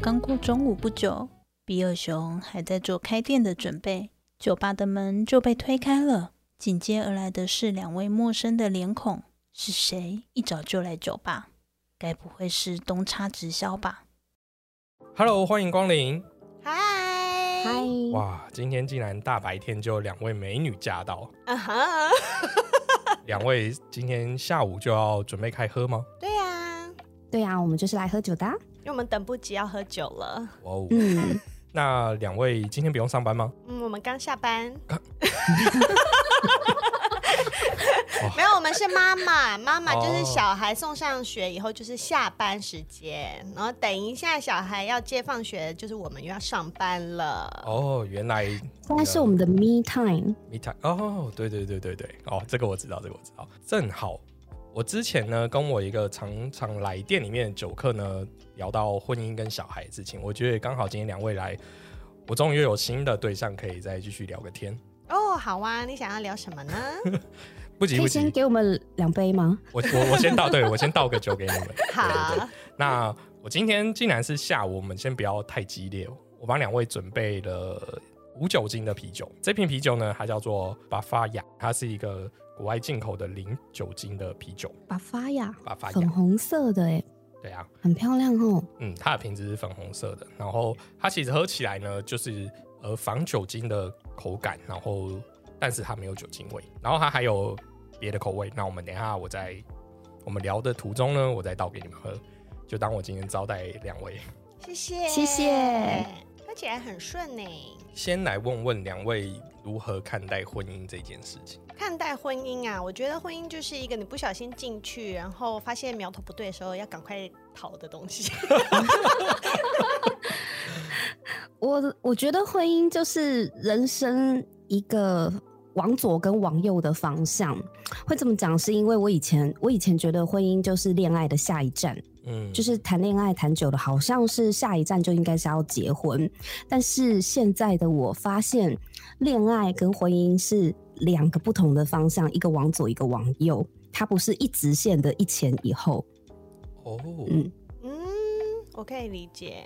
刚过中午不久，比尔熊还在做开店的准备，酒吧的门就被推开了。紧接而来的是两位陌生的脸孔，是谁？一早就来酒吧，该不会是东差直销吧？Hello，欢迎光临。嗨，嗨，哇，今天竟然大白天就有两位美女驾到，啊哈，两位今天下午就要准备开喝吗？对呀、对啊，我们就是来喝酒的为我们等不及要喝酒了。哇哦，嗯，那两位今天不用上班吗？嗯，我们刚下班。哇没有，我们是妈妈，妈妈就是哦小孩送上学以后就是下班时间，然后等一下小孩要接放学，就是我们又要上班了。哦，原来现在是我们的 me time，me time 哦，对对对对对，哦，这个我知道，这个我知道。正好我之前呢跟我一个常常来店里面的酒客呢聊到婚姻跟小孩的事情，我觉得刚好今天两位来，我终于有新的对象可以再继续聊个天。哦，好啊，你想要聊什么呢？不 急不急，以先给我们两杯吗？我我我先倒，对我先倒个酒给你们。对对对好，那我今天既然是下午，我们先不要太激烈，我帮两位准备了无酒精的啤酒。这瓶啤酒呢，它叫做巴法雅，它是一个国外进口的零酒精的啤酒。巴发呀，巴法粉雅，红色的哎，对啊，很漂亮哦。嗯，它的瓶子是粉红色的，然后它其实喝起来呢，就是呃防酒精的口感，然后但是它没有酒精味，然后它还有别的口味。那我们等一下我在我们聊的途中呢，我再倒给你们喝，就当我今天招待两位。谢谢，谢谢，喝起来很顺呢。先来问问两位如何看待婚姻这件事情。看待婚姻啊，我觉得婚姻就是一个你不小心进去，然后发现苗头不对的时候，要赶快逃的东西。我我觉得婚姻就是人生一个往左跟往右的方向。会这么讲，是因为我以前我以前觉得婚姻就是恋爱的下一站，嗯，就是谈恋爱谈久了，好像是下一站就应该是要结婚。但是现在的我发现，恋爱跟婚姻是两个不同的方向，一个往左，一个往右，它不是一直线的一前一后。哦，嗯，嗯，我可以理解。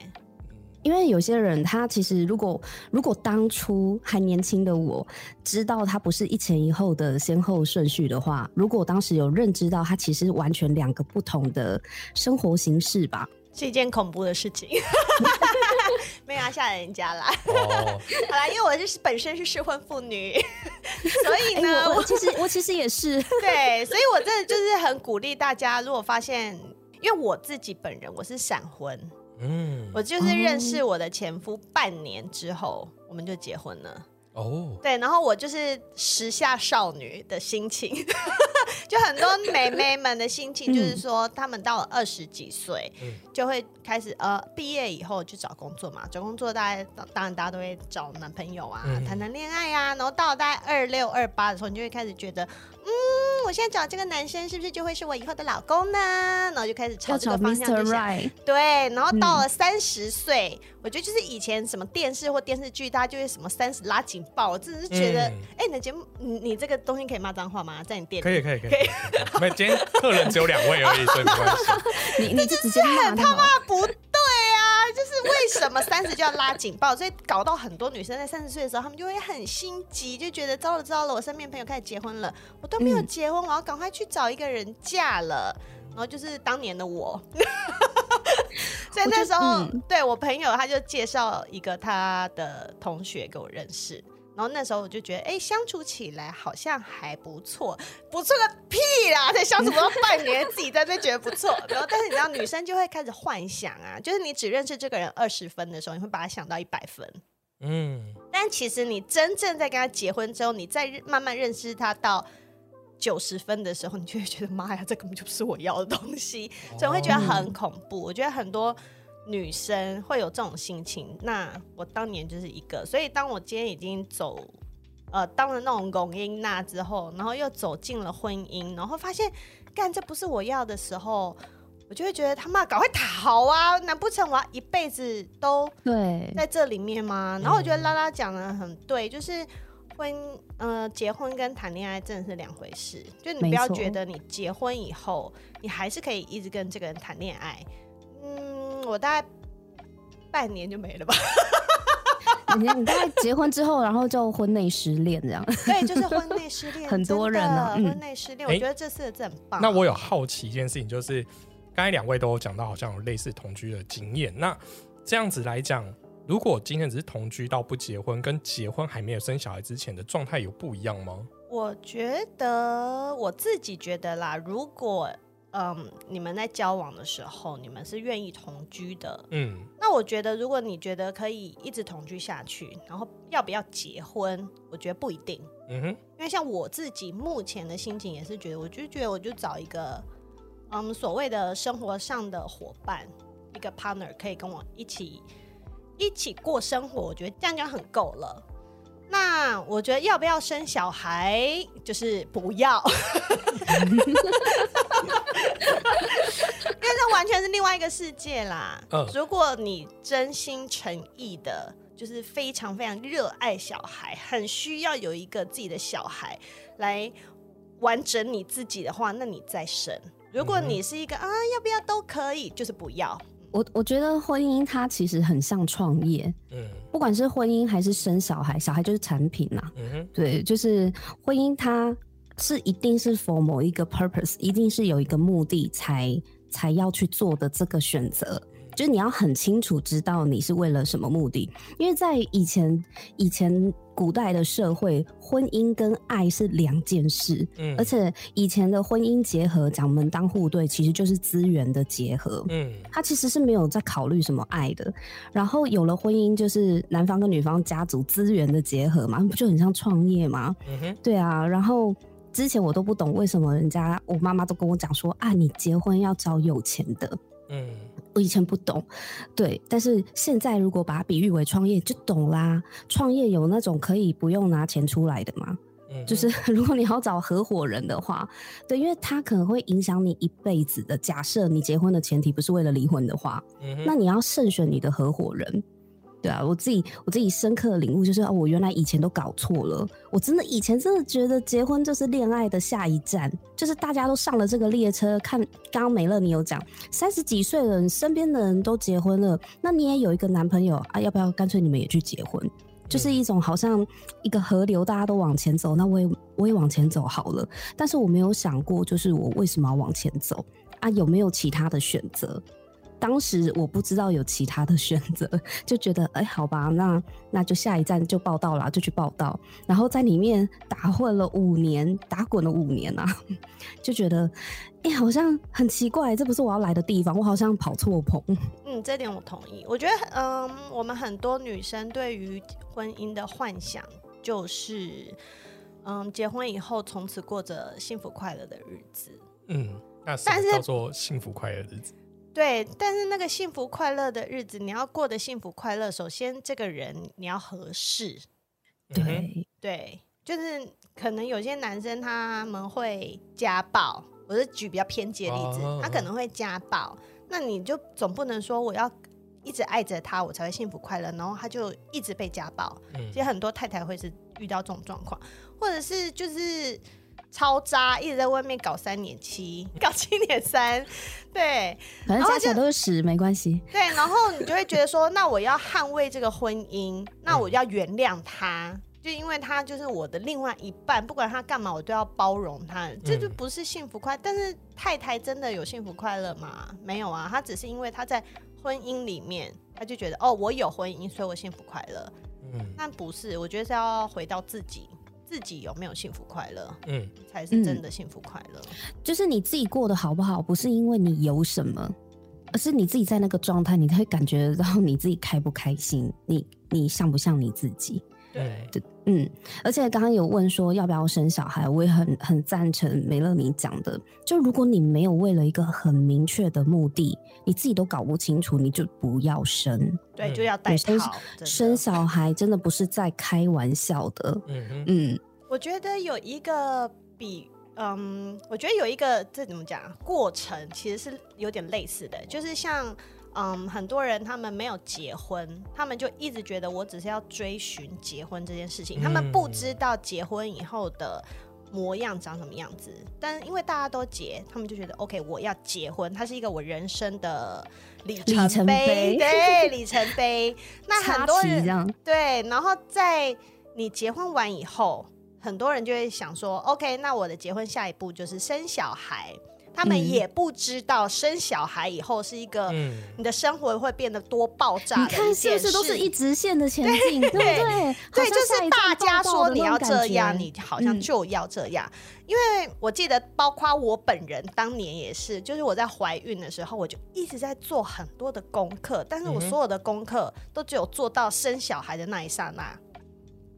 因为有些人他其实如果如果当初还年轻的我知道他不是一前一后的先后顺序的话，如果我当时有认知到他其实完全两个不同的生活形式吧，是一件恐怖的事情，没有要吓人家啦。哦，好啦，因为我是本身是适婚妇女，所以哎、呢，我我 其实我其实也是，对，所以我真的就是很鼓励大家，如果发现，因为我自己本人我是闪婚，嗯，我就是认识我的前夫半年之后，我们就结婚了。哦，对，然后我就是时下少女的心情，就很多妹妹们的心情，就是说她们到了二十几岁，嗯就会开始呃毕业以后去找工作嘛，找工作大家当当然大家都会找男朋友啊，嗯谈谈恋爱啊，然后到了大概二六二八的时候，你就会开始觉得，嗯，我现在找这个男生是不是就会是我以后的老公呢？然后就开始朝这个方向.就想。对，然后到嗯了三十岁，我觉得就是以前什么电视或电视剧，大家就会什么三十拉警报，我真的是觉得，嗯哎、你的节目，你你这个东西可以骂脏话吗？在你店里可以可以可以，没有今天客人只有两位而已，所以没关系。你你就直接骂他妈，不对啊，就是为什么三十就要拉警报？所以搞到很多女生在三十岁的时候，她们就会很心急，就觉得糟了糟了，我身边朋友开始结婚了，我都没有嗯结婚，我要赶快去找一个人嫁了。然后就是当年的我，所以那时候、我嗯对我朋友他就介绍一个他的同学给我认识。然后那时候我就觉得，哎、相处起来好像还不错，不错个屁啦！才相处不到半年，自己在那觉得不错。然后，但是你知道，女生就会开始幻想啊，就是你只认识这个人二十分的时候，你会把他想到一百分。嗯，但但其实你真正在跟他结婚之后，你再慢慢认识他到九十分的时候，你就会觉得妈呀，这根本就不是我要的东西，所以会觉得很恐怖。我觉得很多女生会有这种心情。那我当年就是一个，所以当我今天已经走，呃，当了那种龚英娜之后，然后又走进了婚姻，然后发现干这不是我要的时候，我就会觉得他妈赶快逃啊！难不成我要一辈子都对，在这里面吗？然后我觉得拉拉讲的很对，就是婚呃结婚跟谈恋爱真的是两回事。就你不要觉得你结婚以后，你还是可以一直跟这个人谈恋爱。嗯，我大概半年就没了吧。你你大概结婚之后，然后就婚内失恋这样。对，就是婚内失恋，很多人啊嗯婚内失恋，诶我觉得这四个字很棒。那我有好奇一件事情，就是刚才两位都有讲到，好像有类似同居的经验。那这样子来讲，如果今天只是同居到不结婚，跟结婚还没有生小孩之前的状态有不一样吗？我觉得我自己觉得啦，如果嗯你们在交往的时候，你们是愿意同居的，嗯那我觉得如果你觉得可以一直同居下去，然后要不要结婚，我觉得不一定。嗯哼，因为像我自己目前的心情也是觉得，我就觉得我就找一个嗯所谓的生活上的伙伴，一个 partner 可以跟我一起一起过生活，我觉得这样就很够了。那我觉得要不要生小孩，就是不要，完全是另外一个世界啦。嗯如果你真心诚意的，就是非常非常热爱小孩，很需要有一个自己的小孩来完整你自己的话，那你再生。如果你是一个啊，要不要都可以，就是不要。我我觉得婚姻它其实很像创业，嗯不管是婚姻还是生小孩，小孩就是产品呐、嗯哼，对，就是婚姻它是一定是 for 某一个 purpose，一定是有一个目的才才要去做的这个选择。就是你要很清楚知道你是为了什么目的，因为在以前以前古代的社会，婚姻跟爱是两件事，嗯而且以前的婚姻结合讲门当户对，其实就是资源的结合。嗯他其实是没有在考虑什么爱的，然后有了婚姻，就是男方跟女方家族资源的结合嘛，不就很像创业吗？嗯哼，对啊，然后之前我都不懂为什么人家我妈妈都跟我讲说啊，你结婚要找有钱的，嗯我以前不懂，对，但是现在如果把它比喻为创业就懂啦。创业有那种可以不用拿钱出来的嘛，嗯，就是 如果你要找合伙人的话，对，因为他可能会影响你一辈子的。假设你结婚的前提不是为了离婚的话，嗯，那你要慎选你的合伙人。对啊，我自己我自己深刻的领悟就是，啊，我原来以前都搞错了。我真的以前真的觉得结婚就是恋爱的下一站，就是大家都上了这个列车。看刚刚美乐你有讲，三十几岁了，你身边的人都结婚了，那你也有一个男朋友啊，要不要干脆你们也去结婚？就是一种好像一个河流，大家都往前走，那我也我也往前走好了。但是我没有想过，就是我为什么要往前走啊？有没有其他的选择？当时我不知道有其他的选择，就觉得哎、好吧，那那就下一站就报道啦，就去报道，然后在里面打混了五年，打滚了五年啊，就觉得哎、好像很奇怪，这不是我要来的地方，我好像跑错棚。嗯，这点我同意。我觉得，嗯，我们很多女生对于婚姻的幻想就是，嗯，结婚以后从此过着幸福快乐的日子。嗯，那是么叫做幸福快乐的日子？对，但是那个幸福快乐的日子，你要过得幸福快乐，首先这个人你要合适。对，对，就是可能有些男生他们会家暴，我是举比较偏激的例子，哦他可能会家暴，那你就总不能说我要一直爱着他，我才会幸福快乐，然后他就一直被家暴。嗯其实很多太太会是遇到这种状况，或者是就是超渣，一直在外面搞三年七，搞七年三，对反正加起来都是十，没关系。对，然后你就会觉得说，那我要捍卫这个婚姻，那我要原谅他。就因为他就是我的另外一半，不管他干嘛，我都要包容他，这就不是幸福快。但是太太真的有幸福快乐吗？没有啊，他只是因为他在婚姻里面，他就觉得哦，我有婚姻，所以我幸福快乐。嗯但不是，我觉得是要回到自己，自己有没有幸福快乐，嗯才是真的幸福快乐。就是你自己过得好不好，不是因为你有什么，而是你自己在那个状态，你会感觉到你自己开不开心，你你像不像你自己。对，嗯，而且刚刚有问说要不要生小孩，我也很很赞成梅乐你讲的。就如果你没有为了一个很明确的目的，你自己都搞不清楚，你就不要生。对，嗯就要带生套。生小孩真的不是在开玩笑的。嗯，嗯，我觉得有一个比，嗯，我觉得有一个这怎么讲啊过程，其实是有点类似的，就是像。嗯，很多人他们没有结婚，他们就一直觉得我只是要追寻结婚这件事情，他们不嗯知道结婚以后的模样长什么样子。但因为大家都结，他们就觉得 OK，我要结婚，它是一个我人生的里程碑对，里程碑。那很多人对，然后在你结婚完以后，很多人就会想说，OK，那我的结婚下一步就是生小孩。他们嗯也不知道生小孩以后是一个、嗯，你的生活会变得多爆炸的你看是。不是都是一直线的前进，对不对？对，就是大家说你要这样，你好像嗯就要这样。因为我记得，包括我本人当年也是，就是我在怀孕的时候，我就一直在做很多的功课，但是我所有的功课都只有做到生小孩的那一刹那，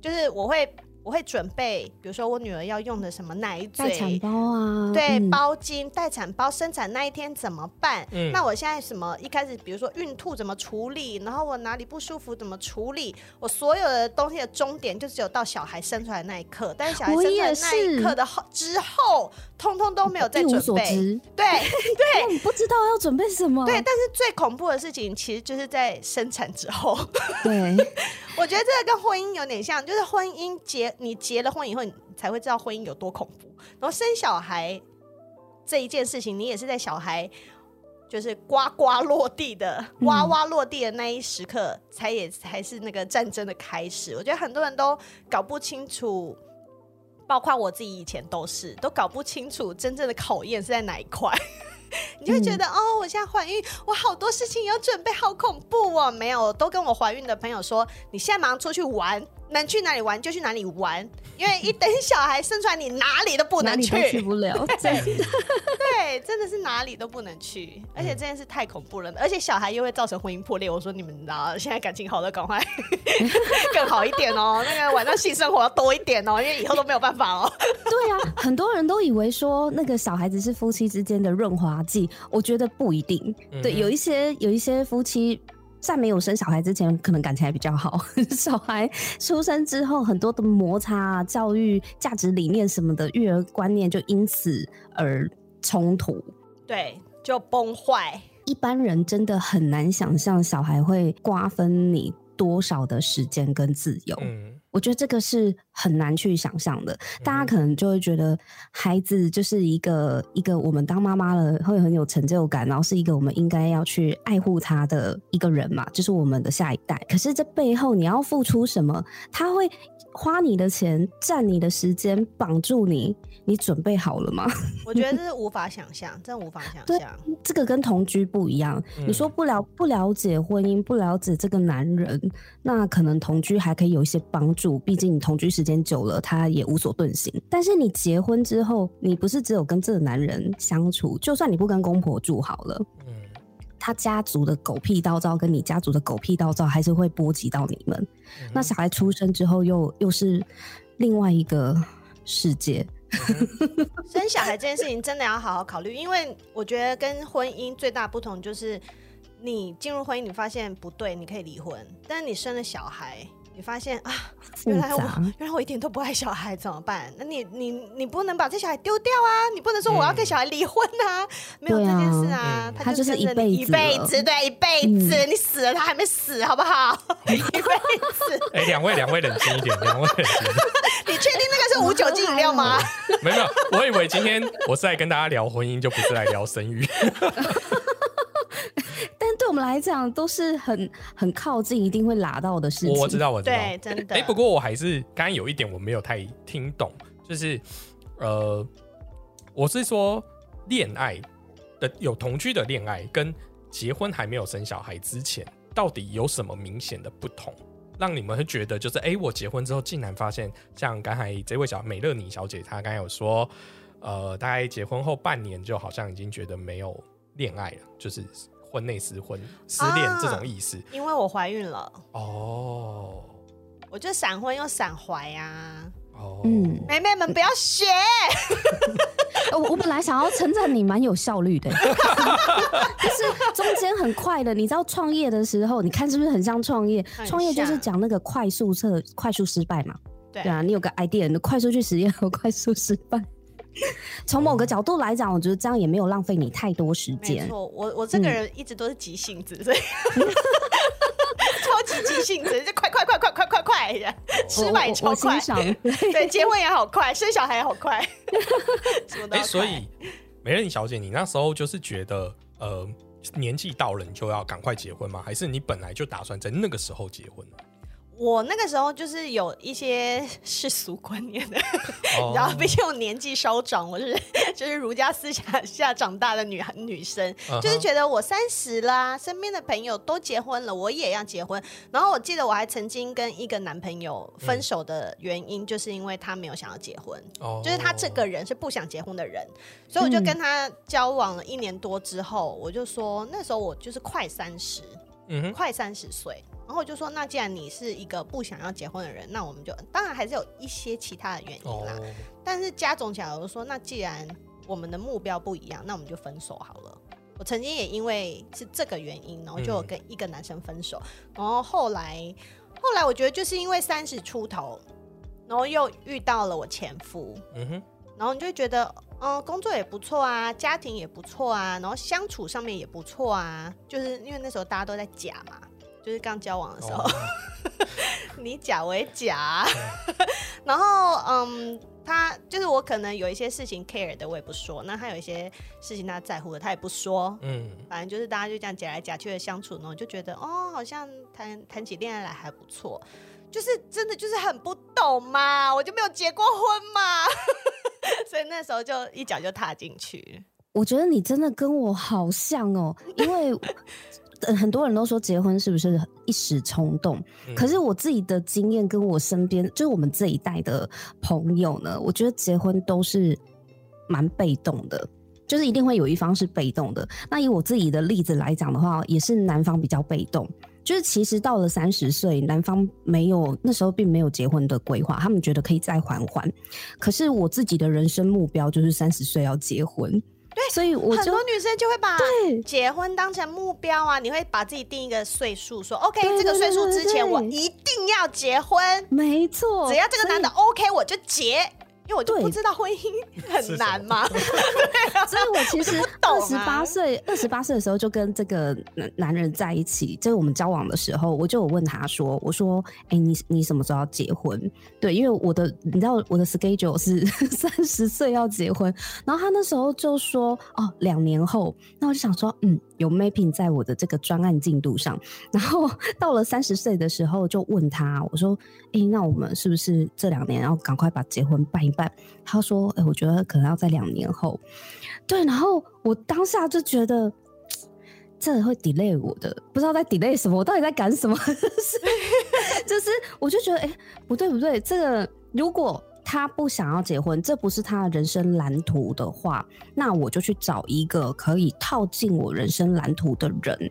就是我会我会准备，比如说我女儿要用的什么奶嘴。待产包啊，对，嗯包巾、待产包生产那一天怎么办？嗯那我现在什么一开始，比如说孕吐怎么处理，然后我哪里不舒服怎么处理，我所有的东西的终点就只有到小孩生出来那一刻，但是小孩生出来那一刻的后之后，通通都没有在准备。对对，你不知道要准备什么，对，但是最恐怖的事情其实就是在生产之后。对，我觉得这个跟婚姻有点像，就是婚姻结你结了婚以后，你才会知道婚姻有多恐怖。然后生小孩这一件事情，你也是在小孩就是呱呱落地的、哇哇落地的那一时刻，才也才是那个战争的开始。我觉得很多人都搞不清楚。包括我自己以前都是，都搞不清楚真正的考验是在哪一块。你就会觉得、哦，我现在怀孕，我好多事情要准备，好恐怖哦。没有，都跟我怀孕的朋友说，你现在马上出去玩，能去哪里玩就去哪里玩，因为一等小孩生出来，你哪里都不能去去不了，对对，真的是哪里都不能去，而且这件事太恐怖了，而且小孩又会造成婚姻破裂。我说你们啊，现在感情好的赶快 更好一点哦，那个晚上性生活要多一点哦，因为以后都没有办法哦。对啊，很多人都以为说那个小孩子是夫妻之间的润滑剂，我觉得不一定。对，有一些有一些夫妻。在没有生小孩之前，可能感情还比较好。小孩出生之后，很多的摩擦啊、教育、价值理念什么的，育儿观念就因此而冲突。对，就崩坏。一般人真的很难想象小孩会瓜分你多少的时间跟自由。嗯我觉得这个是很难去想象的。大家可能就会觉得孩子就是一个一个我们当妈妈了会很有成就感，然后是一个我们应该要去爱护他的一个人嘛，就是我们的下一代。可是这背后你要付出什么？他会花你的钱，占你的时间，绑住你，你准备好了吗？我觉得这是无法想象，真无法想象。这个跟同居不一样。嗯你说不了不了解婚姻，不了解这个男人，那可能同居还可以有一些帮助，毕竟你同居时间久了，他也无所遁形。但是你结婚之后，你不是只有跟这个男人相处，就算你不跟公婆住好了，嗯他家族的狗屁叨叨跟你家族的狗屁叨叨还是会波及到你们。嗯那小孩出生之后又又是另外一个世界。生小孩这件事情真的要好好考虑，因为我觉得跟婚姻最大不同就是，你进入婚姻，你发现不对，你可以离婚，但是你生了小孩。你发现啊，原来我原来我一点都不爱小孩，怎么办？那你你你不能把这小孩丢掉啊！你不能说我要跟小孩离婚啊！没有这件事啊，嗯他他就是一辈你一子了辈子，对，一辈子，你死了他还没死，好不好？一辈子，哎，两位两位冷静一点，两位冷静一点。你确定那个是无酒精饮料吗？没有，我以为今天我是来跟大家聊婚姻，就不是来聊生育。但对我们来讲，都是很很靠近，一定会拉到的事情。我知道，我知道。对，真的。哎、不过我还是刚刚有一点我没有太听懂，就是呃，我是说恋爱的有同居的恋爱跟结婚还没有生小孩之前，到底有什么明显的不同，让你们会觉得就是哎、我结婚之后竟然发现，像刚才这位小美乐妮小姐她刚才有说，呃，大概结婚后半年就好像已经觉得没有恋爱了，就是婚内失婚、失恋啊这种意思。因为我怀孕了。哦，我就闪婚又闪怀啊。哦，嗯，妹妹们不要学，呃 我我本来想要称赞你蛮有效率的，就是中间很快的。你知道创业的时候，你看是不是很像创业？很创业就是像讲那个快速测、快速失败嘛。对对啊，你有个 idea，你快速去实验和快速失败。从某个角度来讲，我觉得这样也没有浪费你太多时没间。错，我我这个人一直都是急性子，所以 超级急性子，就快快快快快快快，吃饭超快。对，结婚也好快，生小孩也好快，什么都哎、所以美人小姐，你那时候就是觉得呃年纪到了，你就要赶快结婚吗？还是你本来就打算在那个时候结婚呢？我那个时候就是有一些 世俗观念的，哦。然后毕竟我年纪稍长，我是就是儒家思想下长大的女女生，就是觉得我三十啦，身边的朋友都结婚了，我也要结婚。然后我记得我还曾经跟一个男朋友分手的原因，就是因为他没有想要结婚，哦。就是他这个人是不想结婚的人，所以我就跟他交往了一年多之后，我就说那时候我就是快三十，快三十岁，然后我就说，那既然你是一个不想要结婚的人，那我们就当然还是有一些其他的原因啦。哦，但是加总起来，我就说，那既然我们的目标不一样，那我们就分手好了。我曾经也因为是这个原因，然后就跟一个男生分手，然后后来后来我觉得就是因为三十出头，然后又遇到了我前夫，嗯哼，然后你就会觉得，嗯，工作也不错啊，家庭也不错啊，然后相处上面也不错啊，就是因为那时候大家都在假嘛，就是刚交往的时候，哦。你假为假，然后嗯，他就是我可能有一些事情 care 的我也不说，那他有一些事情他在乎的他也不说，嗯，反正就是大家就这样假来假去的相处，呢，我就觉得哦，好像谈谈起恋爱来还不错，就是真的就是很不懂嘛，我就没有结过婚嘛，所以那时候就一脚就踏进去。我觉得你真的跟我好像哦，因为呃很多人都说结婚是不是一时冲动？嗯可是我自己的经验跟我身边，就是我们这一代的朋友呢，我觉得结婚都是蛮被动的。就是一定会有一方是被动的。那以我自己的例子来讲的话，也是男方比较被动。就是其实到了三十岁，男方没有那时候并没有结婚的规划，他们觉得可以再缓缓。可是我自己的人生目标就是三十岁要结婚，对，所以我就很多女生就会把对。结婚当成目标啊，你会把自己定一个岁数，说 OK，对这个岁数之前对。我一定要结婚，没错，只要这个男的 OK 我就结，因为我就不知道婚姻很难嘛。以，所以我其实二十啊八岁，二十八岁的时候就跟这个男男人在一起，就是我们交往的时候，我就有问他说：“我说，哎、你你什么时候要结婚？对，因为我的你知道我的 schedule 是 三十岁要结婚，然后他那时候就说：哦，两年后。那我就想说，嗯，有 mapping 在我的这个专案进度上。然后 到了三十岁的时候，就问他，我说：哎、那我们是不是这两年要赶快把结婚办一办？他说：哎、我觉得可能要在两年后。对，然后我当下就觉得。这会 delay 我的，不知道在 delay 什么，我到底在赶什么？就是就是，我就觉得，哎、不对不对，这个如果他不想要结婚，这不是他的人生蓝图的话，那我就去找一个可以套进我人生蓝图的人。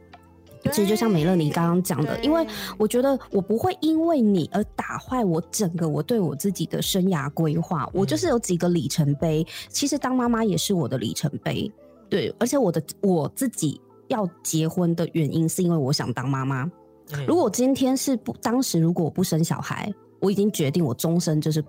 其实就像美乐你刚刚讲的，因为我觉得我不会因为你而打坏我整个我对我自己的生涯规划。我就是有几个里程碑，其实当妈妈也是我的里程碑。对，而且我的我自己要结婚的原因是因为我想当妈妈。嗯如果今天是不，当时如果我不生小孩，我已经决定我终身就是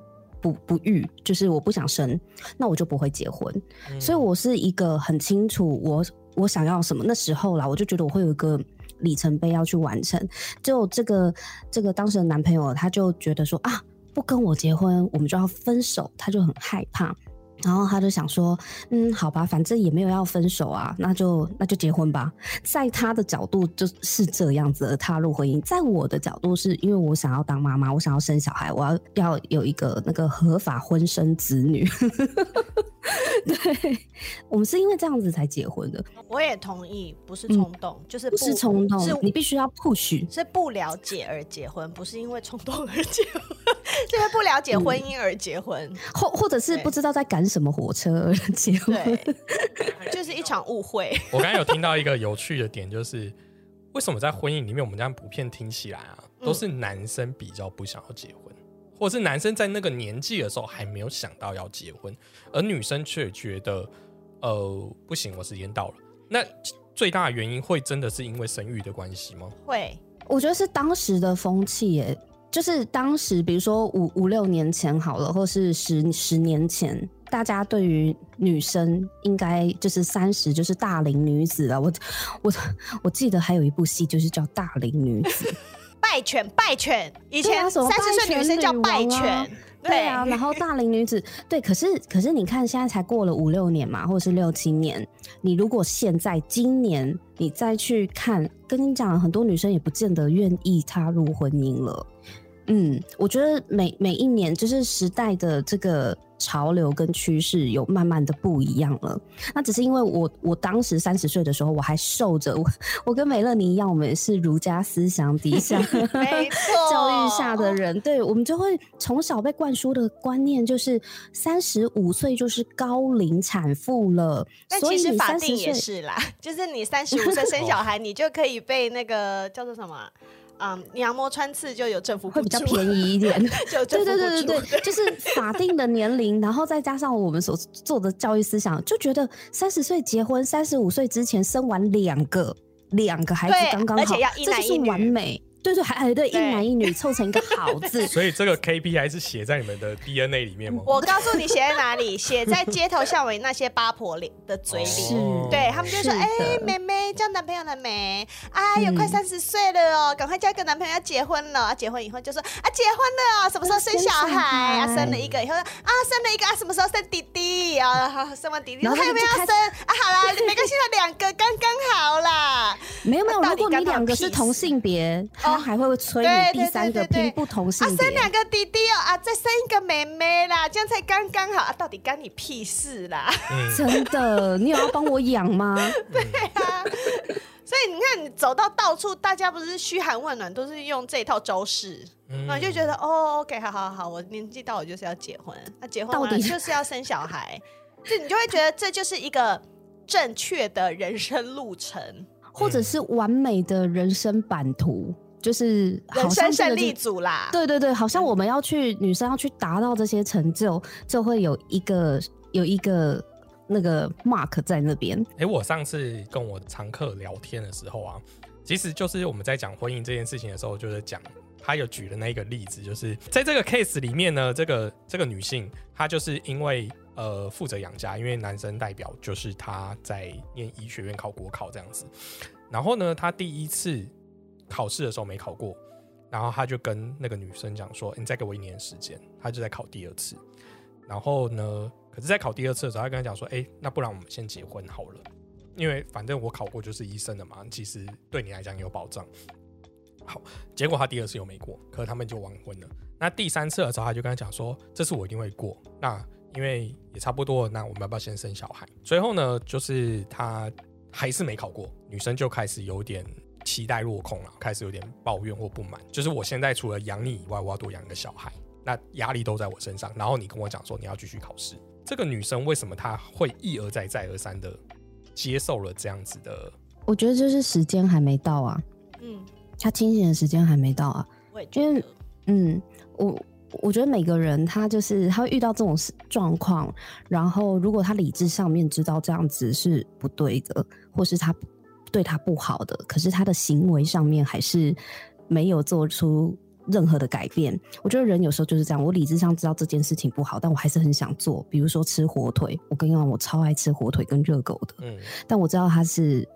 不不育，就是我不想生，那我就不会结婚。嗯所以我是一个很清楚我我想要什么。那时候啦，我就觉得我会有一个里程碑要去完成。就这个这个当时的男朋友，他就觉得说啊，不跟我结婚，我们就要分手，他就很害怕。然后他就想说，嗯，好吧，反正也没有要分手啊，那就那就结婚吧。在他的角度就是这样子而踏入婚姻，在我的角度是因为我想要当妈妈，我想要生小孩，我要要有一个那个合法婚生子女。对，我们是因为这样子才结婚的，我也同意，不是冲动，就是嗯不是冲动是，你必须要 push。是不了解而结婚，不是因为冲动而结婚，是 因为不了解婚姻而结婚。或或者是不知道在赶什么火车而结婚，对，就是一场误会。我刚才有听到一个有趣的点，就是为什么在婚姻里面我们这样普遍听起来啊，都是男生比较不想要结婚，或是男生在那个年纪的时候还没有想到要结婚，而女生却觉得，呃，不行，我时间到了。那最大的原因会真的是因为生育的关系吗？会，我觉得是当时的风气耶，就是当时比如说五五六年前好了，或是十十年前，大家对于女生应该就是三十就是大龄女子了。我我我记得还有一部戏就是叫《大龄女子》。拜犬拜犬，以前三十岁女生叫拜犬，对啊，然后大龄女子，对，可是可是你看，现在才过了五六年嘛，或者是六七年，你如果现在今年你再去看，跟你讲，很多女生也不见得愿意踏入婚姻了。嗯，我觉得每每一年就是时代的这个潮流跟趋势有慢慢的不一样了。那只是因为我我当时三十岁的时候，我还受着我 我跟美乐妮一样，我们也是儒家思想底下，教育下的人，对我们就会从小被灌输的观念就是三十五岁就是高龄产妇了，但所以其实法定也。是啦，就是你三十五岁生小孩，你就可以被那个叫做什么，嗯，羊膜穿刺就有政府会比较便宜一点，对对对对对，就是法定的年龄，然后再加上我们所做的教育思想，就觉得三十岁结婚，三十五岁之前生完两个两个孩子刚刚好，而且要一这就是完美。对对，还还对一男一女凑成一个 好字，所以这个 KPI 是写在你们的 DNA 里面吗？我告诉你写在哪里，写在街头巷尾那些八婆脸的嘴是里。对他们就说：“是哎、的妹妹交男朋友了没？哎，有嗯快三十岁了哦，赶快交一个男朋友，要结婚了。啊，结婚以后就说啊，结婚了哦，什么时候生小孩？啊，生了一个以后啊，生了一个啊，什么时候生弟弟？啊，好生完弟弟，还有没有要生？啊，好啦，没关系了，两个刚刚好啦。没有没有，到如果你两个是同性别，他哦还会催对你第三个对对对。拼不同性啊，生两个弟弟哦，啊，再生一个妹妹啦，这样才刚刚好啊，到底干你屁事啦？嗯，真的，你有要帮我养吗？对啊。所以你看，你走到到处，大家不是嘘寒问暖，都是用这一套招式，嗯。然后就觉得哦，OK，好好好，我年纪到我就是要结婚，那结婚到底就是要生小孩，就你就会觉得这就是一个正确的人生路程，或者是完美的人生版图，就是好人生胜利组啦。对对对，好像我们要去女生要去达到这些成就，就会有一个有一个那个 mark 在那边。哎、我上次跟我常客聊天的时候啊，其实就是我们在讲婚姻这件事情的时候，就是讲他有举的那个例子，就是在这个 case 里面呢，这个这个女性她就是因为呃负责养家，因为男生代表就是她在念医学院考国考这样子，然后呢，她第一次考试的时候没考过，然后他就跟那个女生讲说：“你再给我一年时间。”他就在考第二次，然后呢，可是，在考第二次的时候，他跟他讲说：“哎、那不然我们先结婚好了。”因为反正我考过就是医生的嘛，其实对你来讲有保障。好，结果他第二次又没过，可是他们就完婚了。那第三次的时候，他就跟他讲说：“这次我一定会过。”那因为也差不多，那我们要不要先生小孩？最后呢，就是他还是没考过，女生就开始有点期待落空了，开始有点抱怨或不满。就是我现在除了养你以外，我要多养一个小孩，那压力都在我身上。然后你跟我讲说你要继续考试，这个女生为什么她会一而再再而三的接受了这样子的？我觉得就是时间还没到啊，嗯，她清醒的时间还没到啊。我也觉因为得，嗯，我我觉得每个人他就是他会遇到这种状况，然后如果他理智上面知道这样子是不对的，或是他对他不好的，可是他的行为上面还是没有做出任何的改变。我觉得人有时候就是这样，我理智上知道这件事情不好，但我还是很想做。比如说吃火腿，我跟你讲，我超爱吃火腿跟热狗的，嗯但我知道它是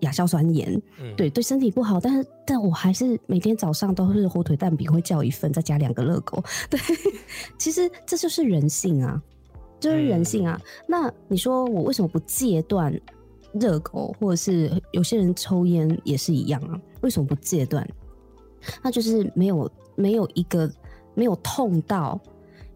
亚硝酸盐，嗯，对对身体不好，但是但我还是每天早上都是火腿蛋饼会叫一份，再加两个热狗。对，其实这就是人性啊，就是人性啊。那你说我为什么不戒断热狗，或者是有些人抽烟也是一样啊？为什么不戒断？那就是没有没有一个没有痛到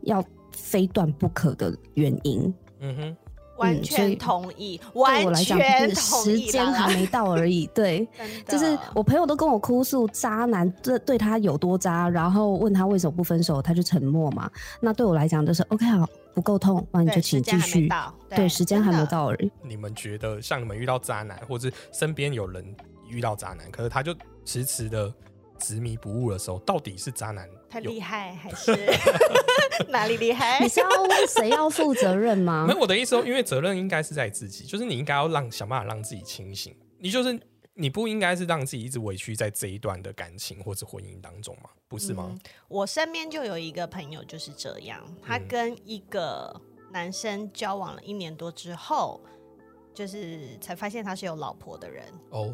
要非断不可的原因。嗯哼，完全同意，对我完来讲，全就是时同意啦间还没到而已。对，就是我朋友都跟我哭诉渣男对对他有多渣，然后问他为什么不分手，他就沉默嘛。那对我来讲就是 OK 好，不够痛，那你就请继续。对，时间还没到而已。你们觉得像你们遇到渣男，或者是身边有人遇到渣男，可是他就迟迟的执迷不悟的时候，到底是渣男有他厉害还是 哪里厉害你？是要问谁要负责任吗 没？有我的意思说，因为责任应该是在自己，就是你应该要让想办法让自己清醒，你就是你不应该是让自己一直委屈在这一段的感情或者婚姻当中吗，不是吗？嗯我身边就有一个朋友就是这样，他跟一个男生交往了一年多之后，就是才发现他是有老婆的人。哦，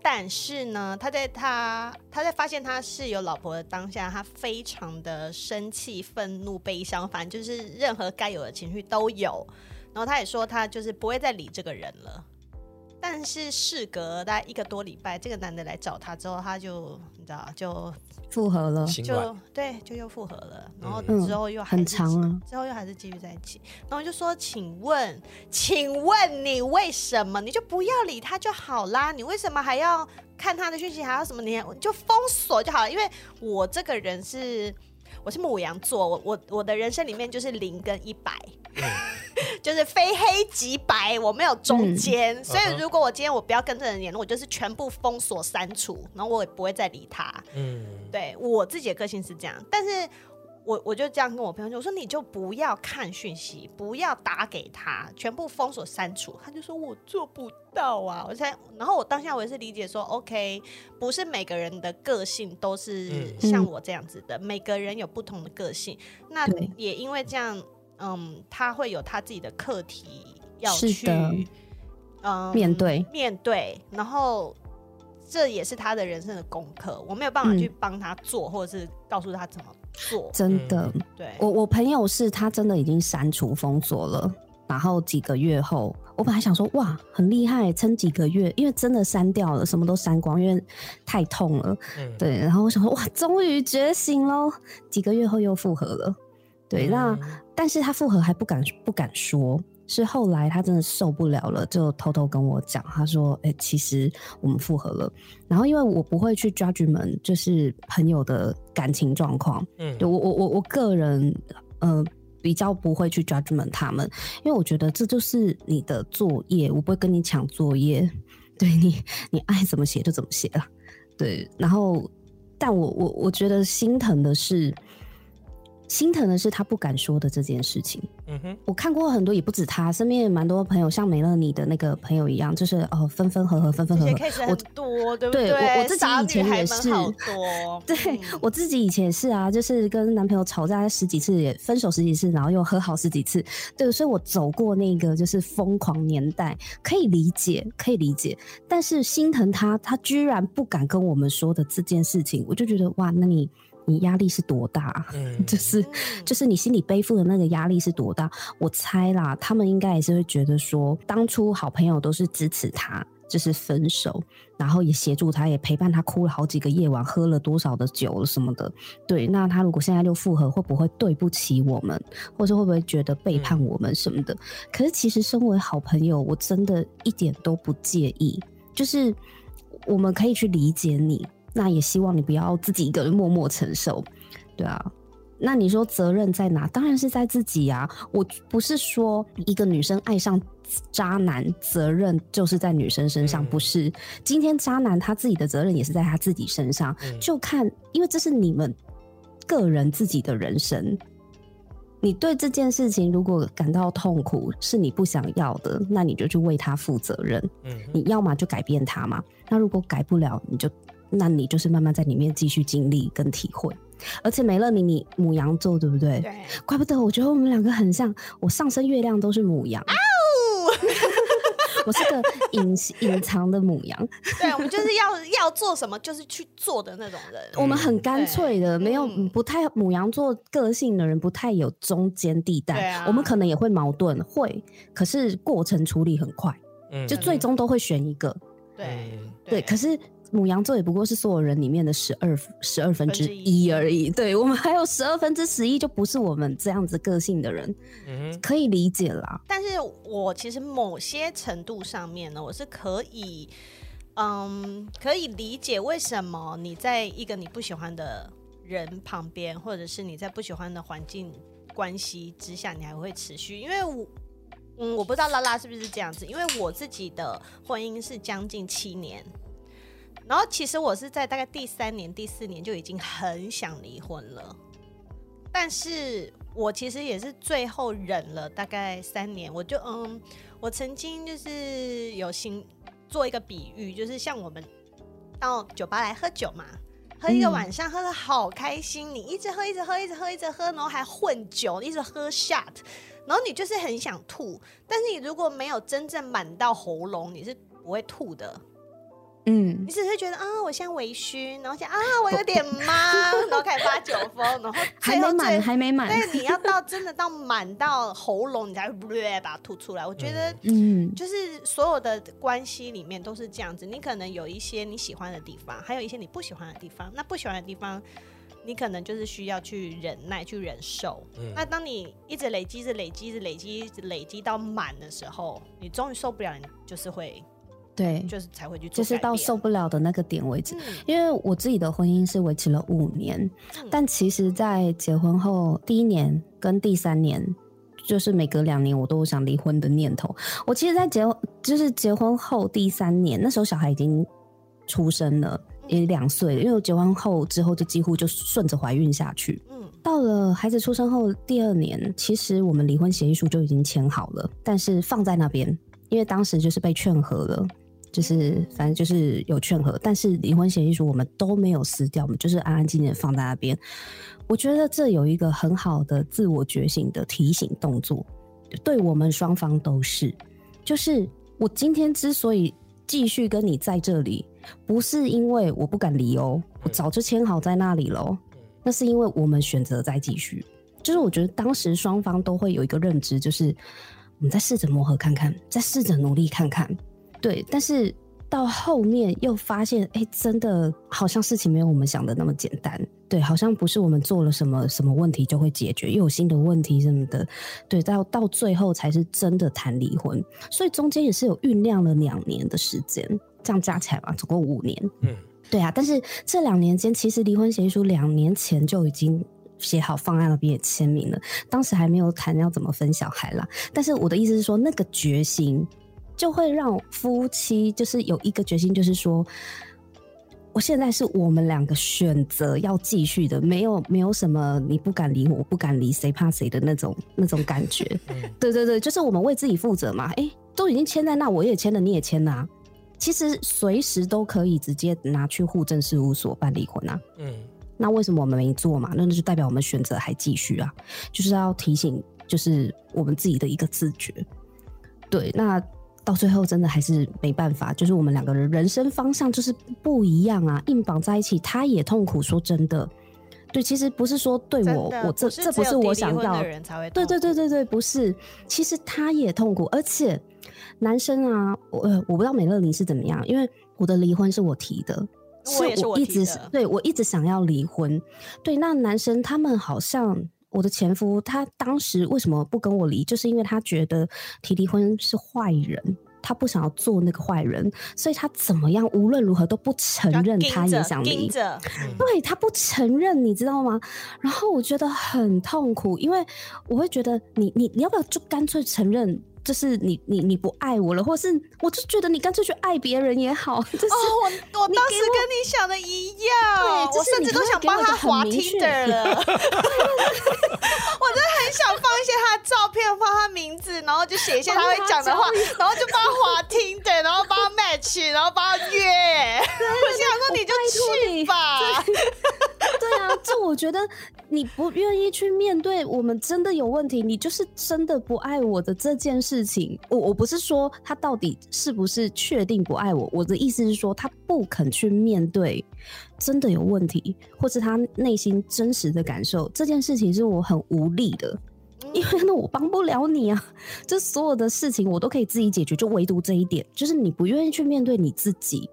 但是呢，他在他他在发现他是有老婆的当下，他非常的生气、愤怒、悲伤，反正就是任何该有的情绪都有。然后他也说，他就是不会再理这个人了。但是事隔大概一个多礼拜，这个男的来找她之后，她就你知道，就复合了，就对，就又复合了。然后嗯之后又还很长啊。之后又还是继续在一起，然后我就说，请问，请问你为什么你就不要理他就好啦？你为什么还要看他的讯息，还要什么？你你就封锁就好了。因为我这个人是我是母羊座，我我我的人生里面就是零跟一百。就是非黑即白，我没有中间，所以如果我今天我不要跟这个人联络，我就是全部封锁删除，然后我也不会再理他。嗯，对我自己的个性是这样，但是我我就这样跟我朋友说，我说你就不要看讯息，不要打给他，全部封锁删除。他就说我做不到啊，我才，然后我当下我也是理解说，OK，不是每个人的个性都是嗯。像我这样子的，每个人有不同的个性，那也因为这样，嗯，他会有他自己的课题要去，嗯，面对。面对，然后这也是他的人生的功课，我没有办法嗯。去帮他做，或者是告诉他怎么做。真的，对，我我朋友是他真的已经删除封锁了，然后几个月后，我本来想说哇很厉害，撑几个月，因为真的删掉了，什么都删光，因为太痛了。嗯，对，然后我想说哇，终于觉醒喽！几个月后又复合了。对，那嗯但是他复合还不敢不敢说，是后来他真的受不了了，就偷偷跟我讲，他说：“哎、其实我们复合了。”然后因为我不会去 judge 们，就是朋友的感情状况，嗯对我我我我个人呃比较不会去 judgment 他们，因为我觉得这就是你的作业，我不会跟你抢作业，对你你爱怎么写就怎么写了，对，然后但我我我觉得心疼的是。心疼的是他不敢说的这件事情。嗯哼，我看过很多，也不止他，身边也蛮多朋友，像美乐你的那个朋友一样，就是哦分分合合，分分合合。我多，对不对我我自己以前也是多，对、嗯我自己以前也是啊，就是跟男朋友吵架十几次，也分手十几次，然后又和好十几次。对，所以我走过那个就是疯狂年代，可以理解，可以理解。但是心疼他，他居然不敢跟我们说的这件事情，我就觉得哇，那你你压力是多大啊？嗯，就是嗯就是你心里背负的那个压力是多大？我猜啦，他们应该也是会觉得说，当初好朋友都是支持他，就是分手，然后也协助他，也陪伴他哭了好几个夜晚，喝了多少的酒什么的。对，那他如果现在又复合，会不会对不起我们，或者会不会觉得背叛我们什么的？可是其实身为好朋友，我真的一点都不介意，就是我们可以去理解你，那也希望你不要自己一个人默默承受，对啊。那你说责任在哪？当然是在自己啊！我不是说一个女生爱上渣男，责任就是在女生身上，嗯不是。今天渣男他自己的责任也是在他自己身上，嗯就看，因为这是你们个人自己的人生。你对这件事情如果感到痛苦，是你不想要的，那你就去为他负责任。嗯你要么就改变他嘛，那如果改不了，你就那你就是慢慢在里面继续经历跟体会。而且美乐你你母羊座对不对？对，怪不得我觉得我们两个很像，我上升月亮都是母羊。我是个隐隐藏的母羊，对，我们就是要要做什么就是去做的那种人。我们很干脆的，没有嗯不太母羊座个性的人不太有中间地带。啊我们可能也会矛盾，会，可是过程处理很快，嗯就最终都会选一个。对嗯对，可是母羊座也不过是所有人里面的十二十二分之一一而已。对我们还有十二分之十一，就不是我们这样子个性的人，嗯可以理解啦。但是我其实某些程度上面呢，我是可以，嗯，可以理解为什么你在一个你不喜欢的人旁边，或者是你在不喜欢的环境关系之下，你还会持续，因为我。嗯，我不知道拉拉是不是这样子，因为我自己的婚姻是将近七年，然后其实我是在大概第三年、第四年就已经很想离婚了，但是我其实也是最后忍了大概三年，我就嗯，我曾经就是有心做一个比喻，就是像我们到酒吧来喝酒嘛。喝一个晚上，喝的好开心，你一直喝，一直喝，一直喝，一直喝，然后还混酒，一直喝 shot，然后你就是很想吐，但是你如果没有真正满到喉咙，你是不会吐的。嗯你，只是觉得啊，我现在微醺，然后想啊，我有点妈，然后开始发酒疯，然后还没满，还没满。对，你要到真的到满到喉咙，你才会把它吐出来。我觉得 嗯，就是所有的关系里面都是这样子，你可能有一些你喜欢的地方，还有一些你不喜欢的地方。那不喜欢的地方，你可能就是需要去忍耐、去忍受。嗯那当你一直累积、一直累积、一直累积、一直累积到满的时候，你终于受不了，你就是会，对，就是才会去做就是到受不了的那个点为止。嗯因为我自己的婚姻是维持了五年，嗯但其实，在结婚后第一年跟第三年，就是每隔两年我都有想离婚的念头。我其实，在结就是结婚后第三年，那时候小孩已经出生了，也两岁了。因为我结婚后之后就几乎就顺着怀孕下去。嗯到了孩子出生后第二年，其实我们离婚协议书就已经签好了，但是放在那边，因为当时就是被劝和了，就是反正就是有劝和，但是离婚协议书我们都没有撕掉，我们就是安安静静地放在那边。我觉得这有一个很好的自我觉醒的提醒动作，对我们双方都是，就是我今天之所以继续跟你在这里，不是因为我不敢离哦，我早就签好在那里喽。那是因为我们选择再继续，就是我觉得当时双方都会有一个认知，就是我们再试着磨合看看，再试着努力看看，对。但是到后面又发现，哎、真的好像事情没有我们想的那么简单，对，好像不是我们做了什么什么问题就会解决，又有新的问题什么的，对，到到最后才是真的谈离婚，所以中间也是有酝酿了两年的时间，这样加起来嘛，总共五年。嗯对啊，但是这两年间，其实离婚协议书两年前就已经写好，放在那边也签名了。当时还没有谈要怎么分小孩啦。但是我的意思是说，那个决心就会让夫妻就是有一个决心，就是说，我现在是我们两个选择要继续的，没有没有什么你不敢离我，我不敢离，谁怕谁的那种那种感觉。嗯对对对，就是我们为自己负责嘛。哎，都已经签在那，我也签了，你也签了、啊。其实随时都可以直接拿去户政事务所办离婚啊。嗯那为什么我们没做嘛？那就代表我们选择还继续啊，就是要提醒，就是我们自己的一个自觉。对，那到最后真的还是没办法，就是我们两个人人生方向就是不一样啊，硬绑在一起，他也痛苦。说真的，对，其实不是说对我，我这这不是我想要对对对对对，不是，其实他也痛苦，而且男生啊，我呃我不知道美乐你是怎么样，因为我的离婚是我提的，是我一直对我一直想要离婚，对，那男生他们好像。我的前夫他当时为什么不跟我离，就是因为他觉得提离婚是坏人，他不想要做那个坏人，所以他怎么样无论如何都不承认他也想离。对他不承认，你知道吗？然后我觉得很痛苦，因为我会觉得你你你要不要就干脆承认，就是你你你不爱我了，或是我就觉得你干脆去爱别人也好，就是、哦，我我当时跟你想的一样，对就是我甚至都想帮他滑 Tinder 了。我真的很想放一些他的照片，放他名字，然后就写一些他会讲的话然后就帮他滑 Tinder，然后帮他 match，然后帮他约。我心想说你就去吧。对啊，这我觉得你不愿意去面对我们真的有问题，你就是真的不爱我的这件事情。我我不是说他到底是不是确定不爱我，我的意思是说他不肯去面对真的有问题，或是他内心真实的感受，这件事情是我很无力的。因为那我帮不了你啊，这所有的事情我都可以自己解决，就唯独这一点，就是你不愿意去面对你自己，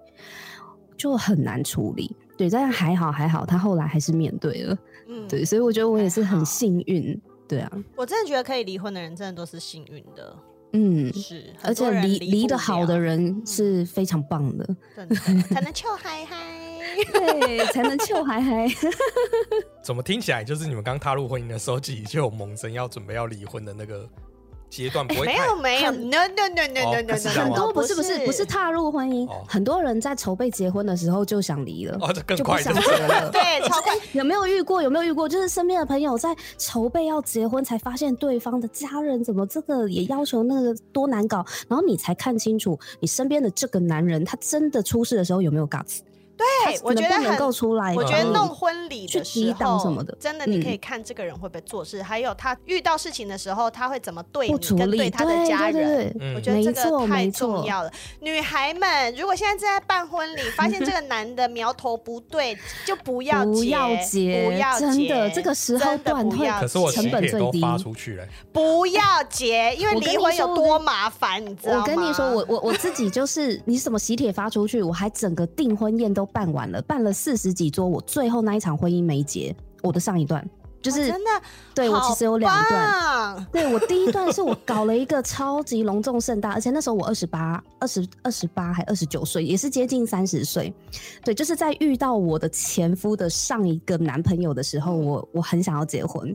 就很难处理。对，但还好还好，他后来还是面对了。嗯，对，所以我觉得我也是很幸运。对啊，我真的觉得可以离婚的人，真的都是幸运的。嗯，是，而且离离不得好的人是非常棒的，真的 才能臭嗨嗨。对，才能臭嗨嗨。怎么听起来就是你们刚踏入婚姻的时候，自己就有萌生要准备要离婚的那个阶段不会太没有没有，no no no no 哦 no 很多不是不是不是踏入婚姻哦，很多人在筹备结婚的时候就想离了，哦，这更就不想快的。结了。对，超快。有没有遇过？有没有遇过？就是身边的朋友在筹备要结婚，才发现对方的家人怎么这个也要求那个多难搞，然后你才看清楚你身边的这个男人，他真的出事的时候有没有 guts？对，我觉得能够很。出来？我觉得嗯弄婚礼的时候，什么的真的你可以嗯看这个人会不会做事，还有他遇到事情的时候，他会怎么对你，跟对他的家人。我觉得这个太重要了。女孩们，如果现在正在办婚礼，发现这个男的苗头不对，就不要不结，要结不要真的结这个时候的断会不要可是我喜成本最低帖都发出去了，不要结，因为离婚有多麻烦，你知道吗？我跟你说，我我我自己就是，你什么喜帖发出去，我还整个订婚宴都办完了，办了四十几桌，我最后那一场婚姻没结。我的上一段就是，哦真的，对我其实有两段。段，对我第一段是我搞了一个超级隆重盛大，而且那时候我二十八、二十二十八还二十九岁，也是接近三十岁。对，就是在遇到我的前夫的上一个男朋友的时候，我我很想要结婚。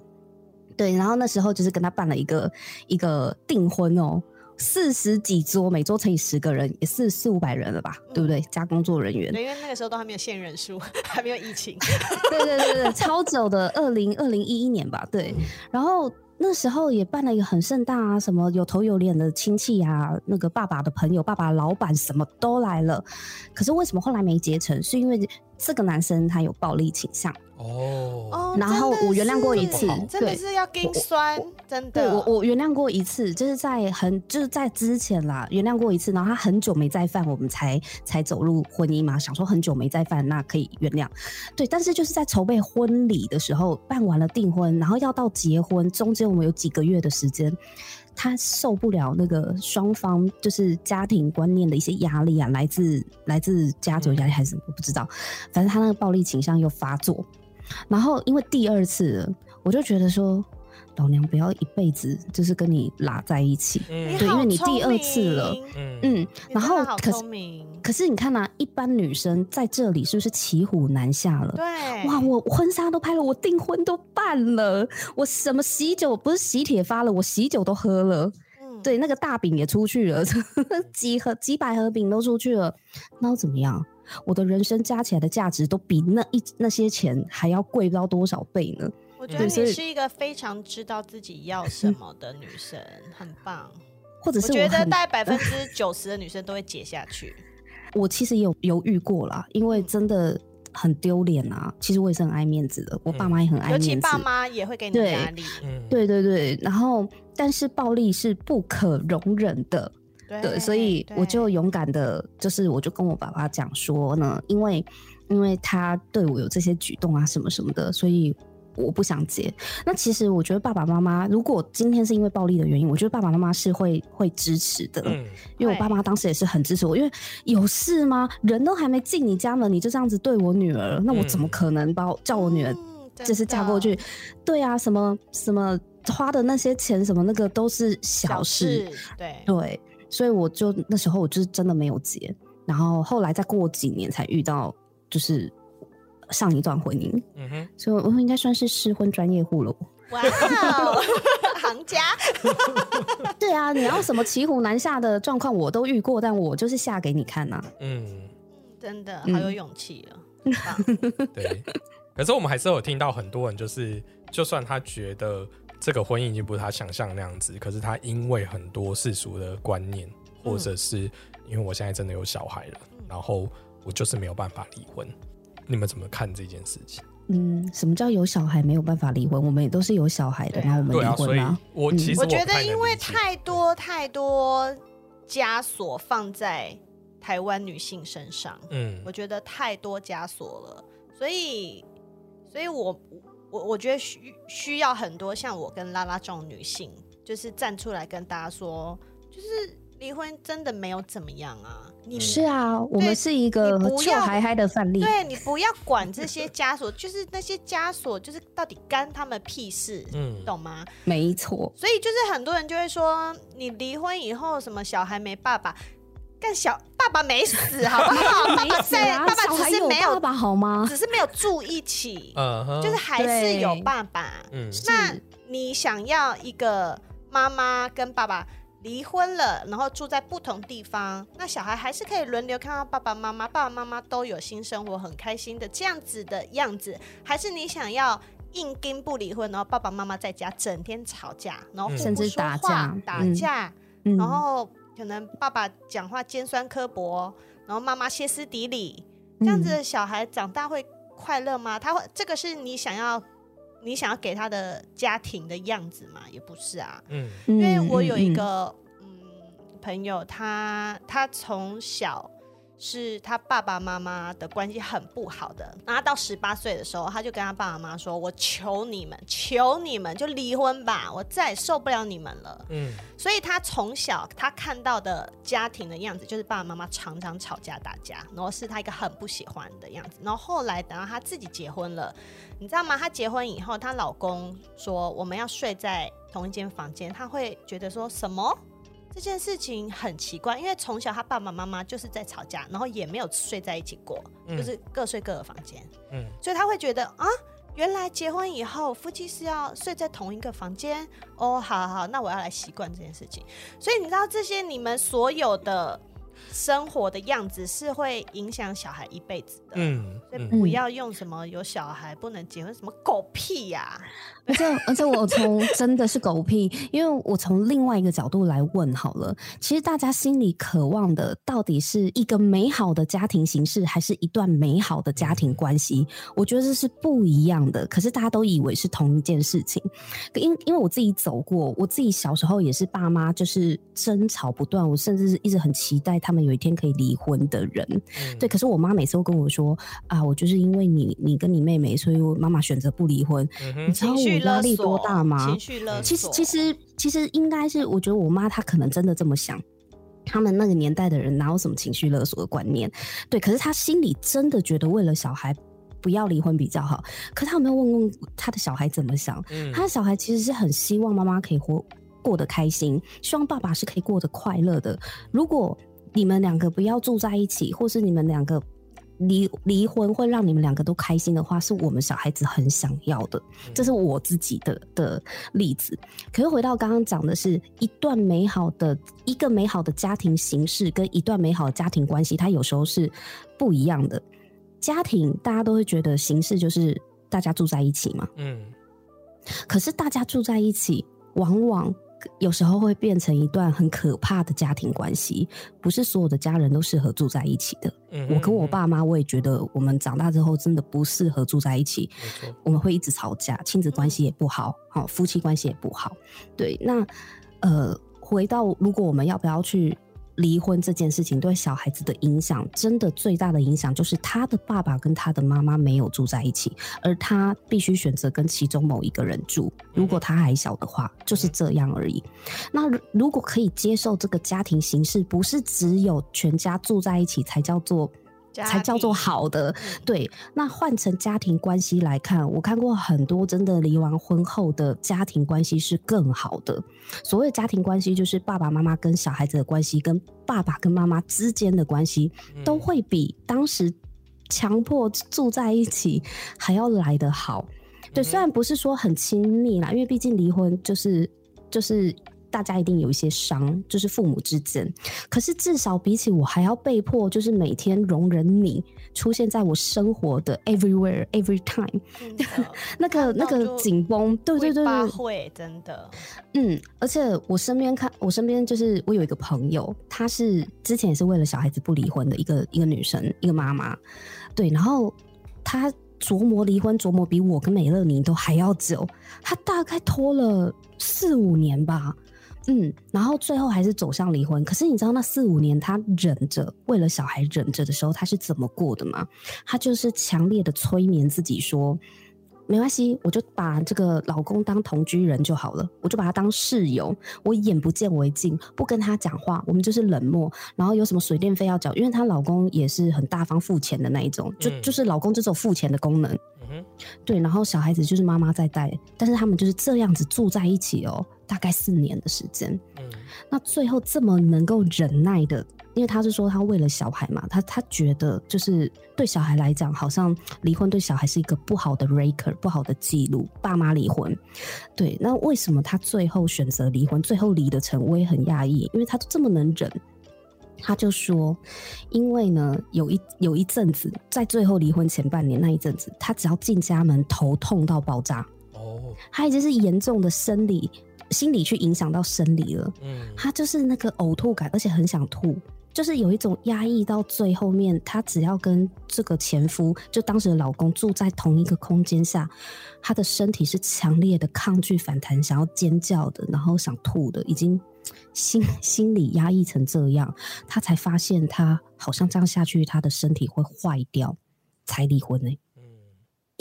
对，然后那时候就是跟他办了一个一个订婚哦，四十几桌，每桌乘以十个人，也是四五百人了吧，对不对？加工作人员，对，因为那个时候都还没有限人数，还没有疫情。对对对对，超久的，二零二零一一年吧，对。然后那时候也办了一个很盛大啊，什么有头有脸的亲戚啊，那个爸爸的朋友、爸爸老板什么都来了。可是为什么后来没结成？是因为这个男生他有暴力倾向。哦，哦然后我原谅过一次真的是要跟酸，真的。对我，我原谅过一次，就是在很就是在之前啦，原谅过一次，然后他很久没再犯，我们才才走入婚姻嘛，想说很久没再犯，那可以原谅。对，但是就是在筹备婚礼的时候，办完了订婚，然后要到结婚，中间我们有几个月的时间。他受不了那个双方就是家庭观念的一些压力啊，来自来自家族压力还是我不知道，反正他那个暴力倾向又发作，然后因为第二次了，我就觉得说，老娘不要一辈子就是跟你拉在一起。嗯对因好为你第二次了嗯嗯，然后可是，可是你看呐、一般女生在这里是不是骑虎难下了？对，哇，我婚纱都拍了，我订婚都办了，我什么喜酒不是喜帖发了，我喜酒都喝了，嗯，对，那个大饼也出去了，几盒几百盒饼都出去了，那又怎么样？我的人生加起来的价值都比那一那些钱还要贵不知道多少倍呢？我觉得你是一个非常知道自己要什么的女生，很棒。或者是我觉得大概百分之九十的女生都会解下去。我其实也有犹豫过啦，因为嗯真的很丢脸啊。其实我也是很爱面子的，我爸妈也很爱尤其面子。爸妈也会给你压力，嗯，对对对，然后但是暴力是不可容忍的，对对，所以我就勇敢的，就是我就跟我爸爸讲说呢，因为因为他对我有这些举动啊什么什么的，所以我不想结。那其实我觉得爸爸妈妈，如果今天是因为暴力的原因，我觉得爸爸妈妈是会会支持的，嗯，因为我爸妈当时也是很支持我，因为有事吗？人都还没进你家门，你就这样子对我女儿，那我怎么嗯可能把我叫我女儿就是嫁过的去？对啊，什么什么花的那些钱什么那个都是小事，对，对，所以我就那时候我就是真的没有结，然后后来再过几年才遇到就是上一段婚姻，嗯哼，所以我应该算是失婚专业户了。哇哦，行家，对啊，你要什么骑虎难下的状况我都遇过，但我就是下给你看呐、嗯，真的嗯好有勇气哦，很棒对。可是我们还是有听到很多人，就是就算他觉得这个婚姻已经不是他想象那样子，可是他因为很多世俗的观念，或者是因为我现在真的有小孩了，然后我就是没有办法离婚。你们怎么看这件事情？嗯，什么叫有小孩没有办法离婚？我们也都是有小孩的，然后我们离婚啊，所以婚啦。嗯我其实我觉得因为太多太多枷锁放在台湾女性身上，嗯我觉得太多枷锁了，所以，所以我我我觉得需需要很多像我跟拉拉这种女性，就是站出来跟大家说，就是离婚真的没有怎么样啊，你是啊，我们是一个臭你不要嗨嗨的范例。对你不要管这些枷锁，就是那些枷锁，就是到底干他们屁事，嗯懂吗？没错，所以就是很多人就会说，你离婚以后什么小孩没爸爸，干小爸爸没死好不好？爸爸在，啊爸爸只是没有爸爸好吗？只是没有住一起，嗯哼，就是还是有爸爸。嗯那你想要一个妈妈跟爸爸离婚了，然后住在不同地方，那小孩还是可以轮流看到爸爸妈妈，爸爸妈妈都有新生活，很开心的这样子的样子，还是你想要硬跟不离婚，然后爸爸妈妈在家整天吵架，然后甚至说话打架打嗯架，嗯然后可能爸爸讲话尖酸刻薄，然后妈妈歇斯底里，这样子的小孩长大会快乐吗？他会这个是你想要你想要给他的家庭的样子吗？也不是啊，嗯因因为我有一个嗯朋友，他他从小。是他爸爸妈妈的关系很不好的，然后他到十八岁的时候，他就跟他爸爸妈妈说：“我求你们，求你们就离婚吧，我再也受不了你们了。”嗯所以他从小他看到的家庭的样子，就是爸爸妈妈常常吵架打架，然后是他一个很不喜欢的样子。然后后来等到他自己结婚了，你知道吗？他结婚以后，她老公说我们要睡在同一间房间，他会觉得说什么？这件事情很奇怪，因为从小他爸爸妈妈就是在吵架，然后也没有睡在一起过，嗯就是各睡各的房间。嗯所以他会觉得啊，原来结婚以后夫妻是要睡在同一个房间哦，好好好，那我要来习惯这件事情。所以你知道这些你们所有的生活的样子是会影响小孩一辈子的。嗯嗯所以不要用什么有小孩不能结婚什么狗屁呀、而且而且我从真的是狗屁，因为我从另外一个角度来问好了，其实大家心里渴望的到底是一个美好的家庭形式，还是一段美好的家庭关系？我觉得这是不一样的。可是大家都以为是同一件事情，因因为我自己走过，我自己小时候也是爸妈就是争吵不断，我甚至是一直很期待他们有一天可以离婚的人。嗯对，可是我妈每次都跟我说啊，我就是因为你你跟你妹妹，所以我妈妈选择不离婚。嗯你知道我压力多大吗？情绪勒索。其实其实其实应该是，我觉得我妈她可能真的这么想。他们那个年代的人哪有什么情绪勒索的观念？对，可是她心里真的觉得为了小孩不要离婚比较好。可她有没有问问她的小孩怎么想？嗯他的小孩其实是很希望妈妈可以活过得开心，希望爸爸是可以过得快乐的。如果你们两个不要住在一起，或是你们两个离离婚会让你们两个都开心的话，是我们小孩子很想要的。这是我自己的的例子。可是回到刚刚讲的是一段美好的一个美好的家庭形式，跟一段美好的家庭关系，它有时候是不一样的。家庭大家都会觉得形式就是大家住在一起嘛，嗯可是大家住在一起，往往有时候会变成一段很可怕的家庭关系。不是所有的家人都适合住在一起的。嗯我跟我爸妈，我也觉得我们长大之后真的不适合住在一起。我们会一直吵架，亲子关系也不好，好、夫妻关系也不好。对，那呃，回到如果我们要不要去离婚这件事情，对小孩子的影响，真的最大的影响就是他的爸爸跟他的妈妈没有住在一起，而他必须选择跟其中某一个人住。如果他还小的话，就是这样而已。那如果可以接受这个家庭形式，不是只有全家住在一起才叫做。家才叫做好的，嗯对。那换成家庭关系来看，我看过很多真的离完婚后的家庭关系是更好的。所谓的家庭关系，就是爸爸妈妈跟小孩子的关系，跟爸爸跟妈妈之间的关系，嗯都会比当时强迫住在一起还要来得好。对，虽然不是说很亲密啦，因为毕竟离婚就是就是大家一定有一些伤，就是父母之间。可是至少比起我还要被迫，就是每天容忍你出现在我生活的 everywhere every time，那个那个紧绷，对对对会对，会真的，嗯，而且我身边看，我身边就是我有一个朋友，她是之前也是为了小孩子不离婚的一个一个女生，一个妈妈，对，然后她琢磨离婚，琢磨比我跟美乐妮都还要久，她大概拖了四五年吧。嗯，然后最后还是走向离婚。可是你知道那四五年她忍着，为了小孩忍着的时候，她是怎么过的吗？她就是强烈的催眠自己说，没关系，我就把这个老公当同居人就好了，我就把他当室友，我眼不见为净，不跟他讲话，我们就是冷漠。然后有什么水电费要缴，因为她老公也是很大方付钱的那一种，就、嗯就是老公就只有付钱的功能。对，然后小孩子就是妈妈在带，但是他们就是这样子住在一起哦，大概四年的时间。嗯那最后这么能够忍耐的因为他是说他为了小孩嘛，他他觉得就是对小孩来讲，好像离婚对小孩是一个不好的 raker，不好的记录。爸妈离婚，对，那为什么他最后选择离婚，最后离得成？我也很讶异，因为他这么能忍。他就说，因为呢，有一有一阵子，在最后离婚前半年那一阵子，他只要进家门，头痛到爆炸。哦，他已经是严重的生理、心理去影响到生理了。嗯，他就是那个呕吐感，而且很想吐。就是有一种压抑到最后面，她只要跟这个前夫，就当时的老公住在同一个空间下，她的身体是强烈的抗拒反弹，想要尖叫的，然后想吐的，已经心心理压抑成这样，她才发现她好像这样下去，她的身体会坏掉，才离婚呢。嗯，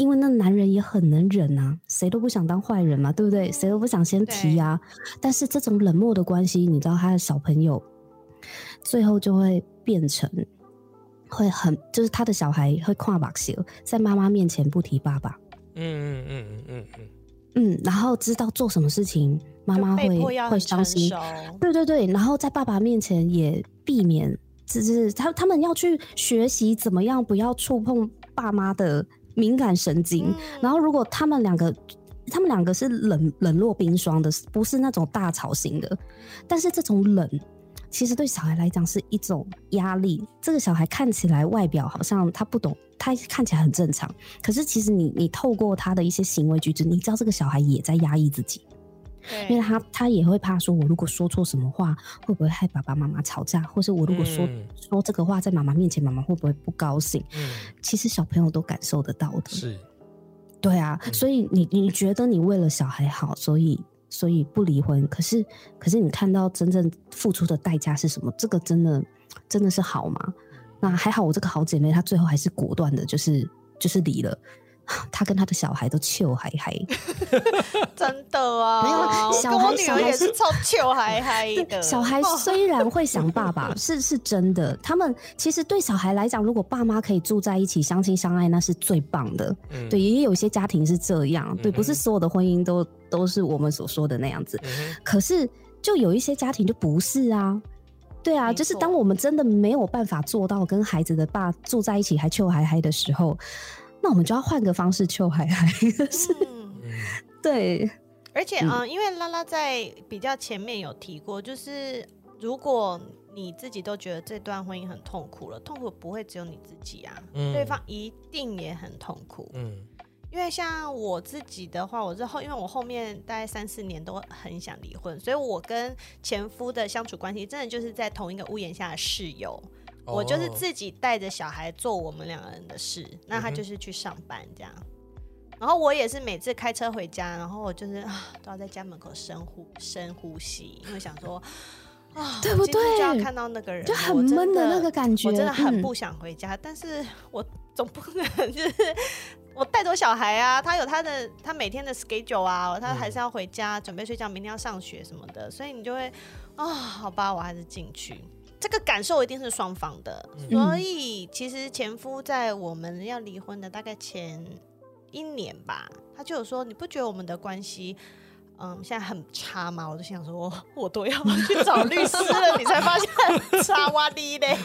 因为那男人也很能忍啊，谁都不想当坏人嘛，对不对？谁都不想先提啊。但是这种冷漠的关系，你知道他的小朋友。最后就会变成，会很就是他的小孩会跨把血，在妈妈面前不提爸爸，嗯嗯嗯嗯嗯嗯，嗯，然后知道做什么事情妈妈会会伤心，对对对，然后在爸爸面前也避免，就是他他们要去学习怎么样不要触碰爸妈的敏感神经，然后如果他们两个他们两个是冷冷若冰霜的，不是那种大吵型的，但是这种冷。其实对小孩来讲是一种压力。这个小孩看起来外表好像他不懂，他看起来很正常。可是其实你你透过他的一些行为举止，你知道这个小孩也在压抑自己。因为他他也会怕说，我如果说错什么话，会不会害爸爸妈妈吵架？或是我如果说说这个话在妈妈面前，妈妈会不会不高兴？嗯，其实小朋友都感受得到的。是，对啊。所以你你觉得你为了小孩好，所以。所以不离婚，可是可是你看到真正付出的代价是什么？这个真的真的是好吗？那还好，我这个好姐妹她最后还是果断的，就是就是离了。她跟他的小孩都臭嗨嗨，真的啊！没有小孩，小孩是超臭嗨嗨 的。小孩虽然会想爸爸，是是真的。他们其实对小孩来讲，如果爸妈可以住在一起，相亲相爱，那是最棒的。对，也有一些家庭是这样。对，不是所有的婚姻都都是我们所说的那样子。可是，就有一些家庭就不是啊。对啊，就是当我们真的没有办法做到跟孩子的爸住在一起还臭嗨嗨的时候。那我们就要换个方式求海海，是，对，而且嗯，因为拉拉在比较前面有提过，就是如果你自己都觉得这段婚姻很痛苦了，痛苦不会只有你自己啊，对方一定也很痛苦。嗯，因为像我自己的话，我之后因为我后面大概三四年都很想离婚，所以我跟前夫的相处关系真的就是在同一个屋檐下的室友。我就是自己带着小孩做我们两个人的事，那他就是去上班这样。然后我也是每次开车回家，然后我就是啊都要在家门口深呼深呼吸，因为想说啊，对不对？就要看到那个人，就很闷的那个感觉，我真的很不想回家。但是我总不能就是我带走小孩啊，他有他的他每天的 schedule 啊，他还是要回家准备睡觉，明天要上学什么的，所以你就会啊，好吧，我还是进去。这个感受一定是双方的，所以其实前夫在我们要离婚的大概前一年吧，他就有说：“你不觉得我们的关系，嗯，现在很差吗？”我就想说，我都要去找律师了，你才发现很差哇哩嘞，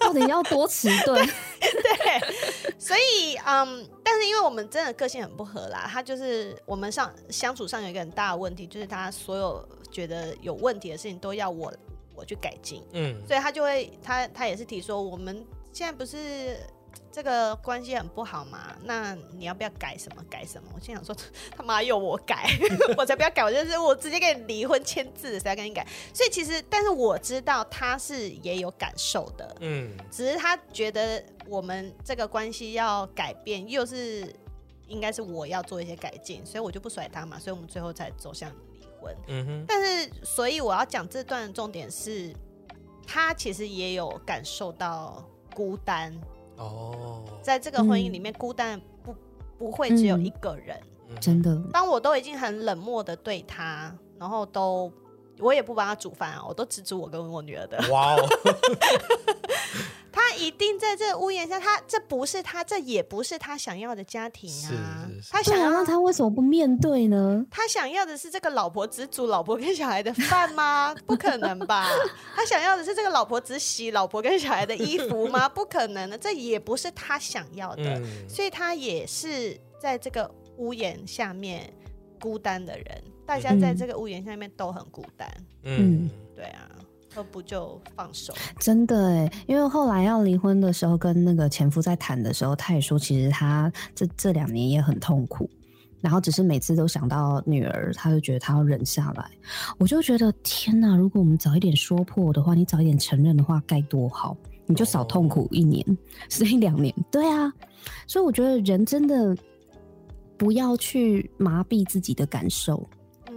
到底要多迟钝？对，所以嗯，但是因为我们真的个性很不合啦，他就是我们上相处上有一个很大的问题，就是他所有觉得有问题的事情都要我。我去改进，嗯，所以他就会，他他也是提说，我们现在不是这个关系很不好嘛？那你要不要改什么改什么？我心想说，他妈又我改，我才不要改，我就是我直接跟你离婚签字，谁要跟你改？所以其实，但是我知道他是也有感受的，嗯，只是他觉得我们这个关系要改变，又是应该是我要做一些改进，所以我就不甩他嘛，所以我们最后才走向。嗯哼，但是所以我要讲这段的重点是，他其实也有感受到孤单。哦，在这个婚姻里面，孤单不不会只有一个人，真的。当我都已经很冷漠的对他，然后都我也不帮他煮饭啊，我都只煮我跟我女儿的。哇哦，他一定在这个屋檐下，他这不是他，这也不是他想要的家庭啊。是是是对啊，他想要那他为什么不面对呢？他想要的是这个老婆只煮老婆跟小孩的饭吗？不可能吧？他想要的是这个老婆只洗老婆跟小孩的衣服吗？不可能的，这也不是他想要的。嗯，所以他也是在这个屋檐下面孤单的人。大家在这个屋檐下面都很孤单，嗯，对啊，何不就放手？真的哎，因为后来要离婚的时候，跟那个前夫在谈的时候，他也说，其实他这这两年也很痛苦，然后只是每次都想到女儿，他就觉得他要忍下来。我就觉得天哪，如果我们早一点说破的话，你早一点承认的话，该多好，你就少痛苦一年，所以两年。对啊，所以我觉得人真的不要去麻痹自己的感受。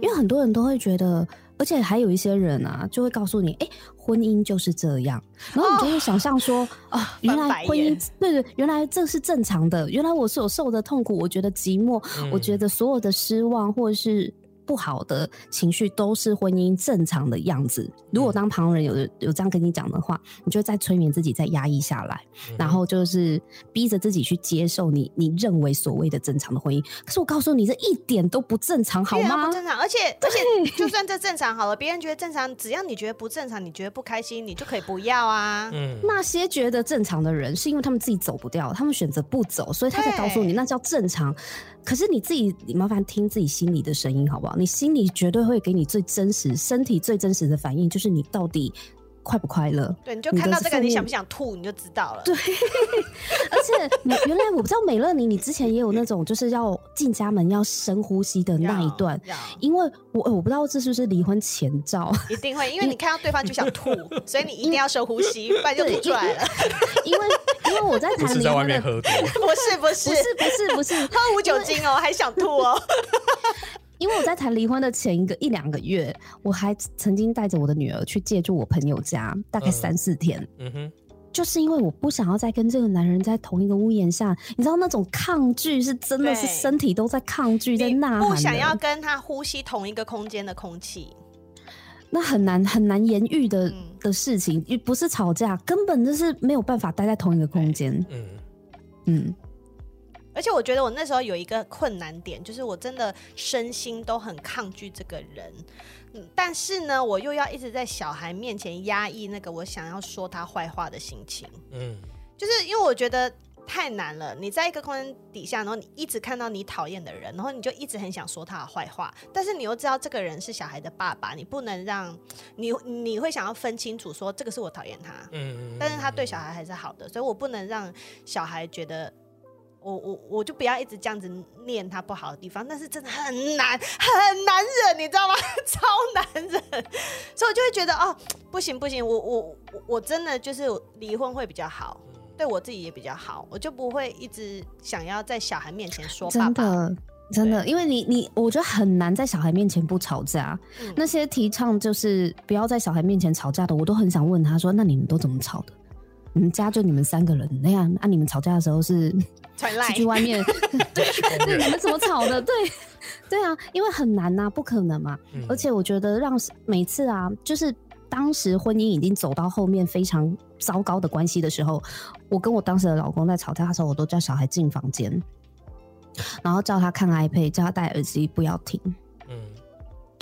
因为很多人都会觉得，而且还有一些人啊，就会告诉你，哎、婚姻就是这样，然后你就会想象说，啊，原来婚姻，对对，原来这是正常的，原来我所受的痛苦，我觉得寂寞，我觉得所有的失望或者是不好的情绪，都是婚姻正常的样子。如果当旁人有有这样跟你讲的话，你就再催眠自己，再压抑下来，嗯然后就是逼着自己去接受你你认为所谓的正常的婚姻。可是我告诉你，这一点都不正常，好吗不？正常，而且而且，就算这正常好了，别人觉得正常，只要你觉得不正常，你觉得不开心，你就可以不要啊。嗯，那些觉得正常的人，是因为他们自己走不掉，他们选择不走，所以他才告诉你那叫正常。可是你自己，你麻烦听自己心里的声音好不好？你心里绝对会给你最真实、身体最真实的反应，就是你到底快不快乐。对，你就看到这个，你想不想吐，你就知道了。对，而且你原来我不知道美乐你，你之前也有那种就是要进家门要深呼吸的那一段，要因为我我不知道这是不是离婚前兆，一定会，因为你看到对方就想吐，所以你一定要深呼吸，不然就吐出来了。因为因为我在谈离婚的，面喝多，不是不是不是不是不是，喝无酒精哦，还想吐哦。因为我在谈离婚的前一个一两个月，我还曾经带着我的女儿去借住我朋友家，大概嗯。三四天。嗯哼，就是因为我不想要再跟这个男人在同一个屋檐下，你知道那种抗拒是真的是身体都在抗拒，在你呐喊，不想要跟他呼吸同一个空间的空气，那很难很难言喻的、嗯。的事情，也不是吵架，根本就是没有办法待在同一个空间。嗯。嗯，而且我觉得我那时候有一个困难点，就是我真的身心都很抗拒这个人，嗯，但是呢，我又要一直在小孩面前压抑那个我想要说他坏话的心情，嗯就是因为我觉得太难了。你在一个空间底下，然后你一直看到你讨厌的人，然后你就一直很想说他的坏话，但是你又知道这个人是小孩的爸爸，你不能让你你会想要分清楚说这个是我讨厌他，嗯，但是他对小孩还是好的，所以我不能让小孩觉得。我我我就不要一直这样子念他不好的地方，但是真的很难很难忍，你知道吗？超难忍，所以我就会觉得哦，不行不行，我我我我真的就是离婚会比较好，对我自己也比较好，我就不会一直想要在小孩面前说爸爸。真的。真的，因为你你，我觉得很难在小孩面前不吵架。嗯那些提倡就是不要在小孩面前吵架的，我都很想问他说：“那你们都怎么吵的？你们家就你们三个人那样，那、你们吵架的时候是 传来是去外面？对对，你们怎么吵的？对对啊，因为很难呐、不可能嘛。嗯而且我觉得让每次啊，就是当时婚姻已经走到后面非常糟糕的关系的时候，我跟我当时的老公在吵架的时候，我都叫小孩进房间，然后叫他看 iPad，叫他戴耳机不要听。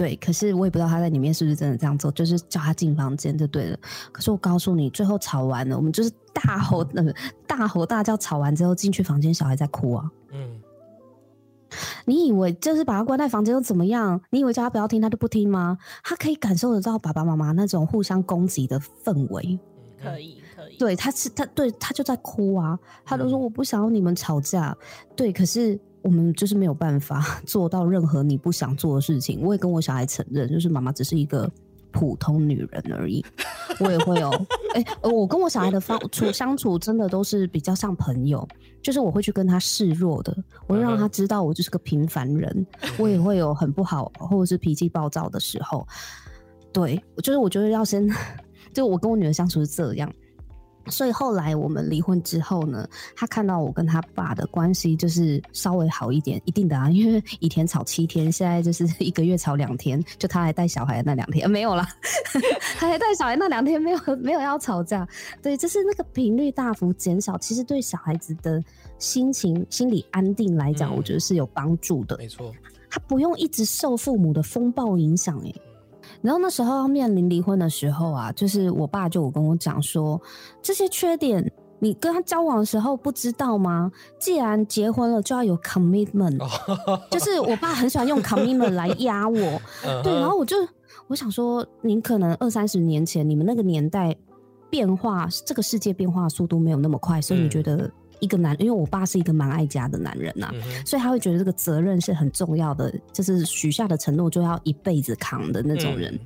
嗯对，可是我也不知道他在里面是不是真的这样做，就是叫他进房间就对了。可是我告诉你，最后吵完了，我们就是大吼呃大吼大叫，吵完之后进去房间，小孩在哭啊。嗯你以为就是把他关在房间又怎么样？你以为叫他不要听，他就不听吗？他可以感受得到爸爸妈妈那种互相攻击的氛围。可以可以，对，他是他对他就在哭啊，他都说嗯我不想要你们吵架。对，可是我们就是没有办法 做到任何你不想做的事情。我也跟我小孩承认，就是妈妈只是一个普通女人而已。我也会有，哎、我跟我小孩的方处相处真的都是比较像朋友，就是我会去跟他示弱的，我会让他知道我就是个平凡人，我也会有很不好或者是脾气暴躁的时候。对，就是我觉得要先，就我跟我女儿相处是这样。所以后来我们离婚之后呢，他看到我跟他爸的关系就是稍微好一点，一定的啊，因为以前吵七天，现在就是 一个月吵两天，就他还带小孩那两天、呃没有啦，他还带小孩那两天没有没有要吵架，对，就是那个频率大幅减少，其实对小孩子的心情、心理安定来讲，嗯我觉得是有帮助的。没错，他不用一直受父母的风暴影响，哎。然后那时候要面临离婚的时候啊，就是我爸就有跟我讲说，这些缺点你跟他交往的时候不知道吗？既然结婚了，就要有 commitment，就是我爸很喜欢用 commitment 来压我。嗯对，然后我就我想说，您可能二三十年前你们那个年代变化，这个世界变化速度没有那么快，所以你嗯觉得一个男，因为我爸是一个蛮爱家的男人呐、啊嗯所以他会觉得这个责任是很重要的，就是许下的承诺就要一辈子扛的那种人。嗯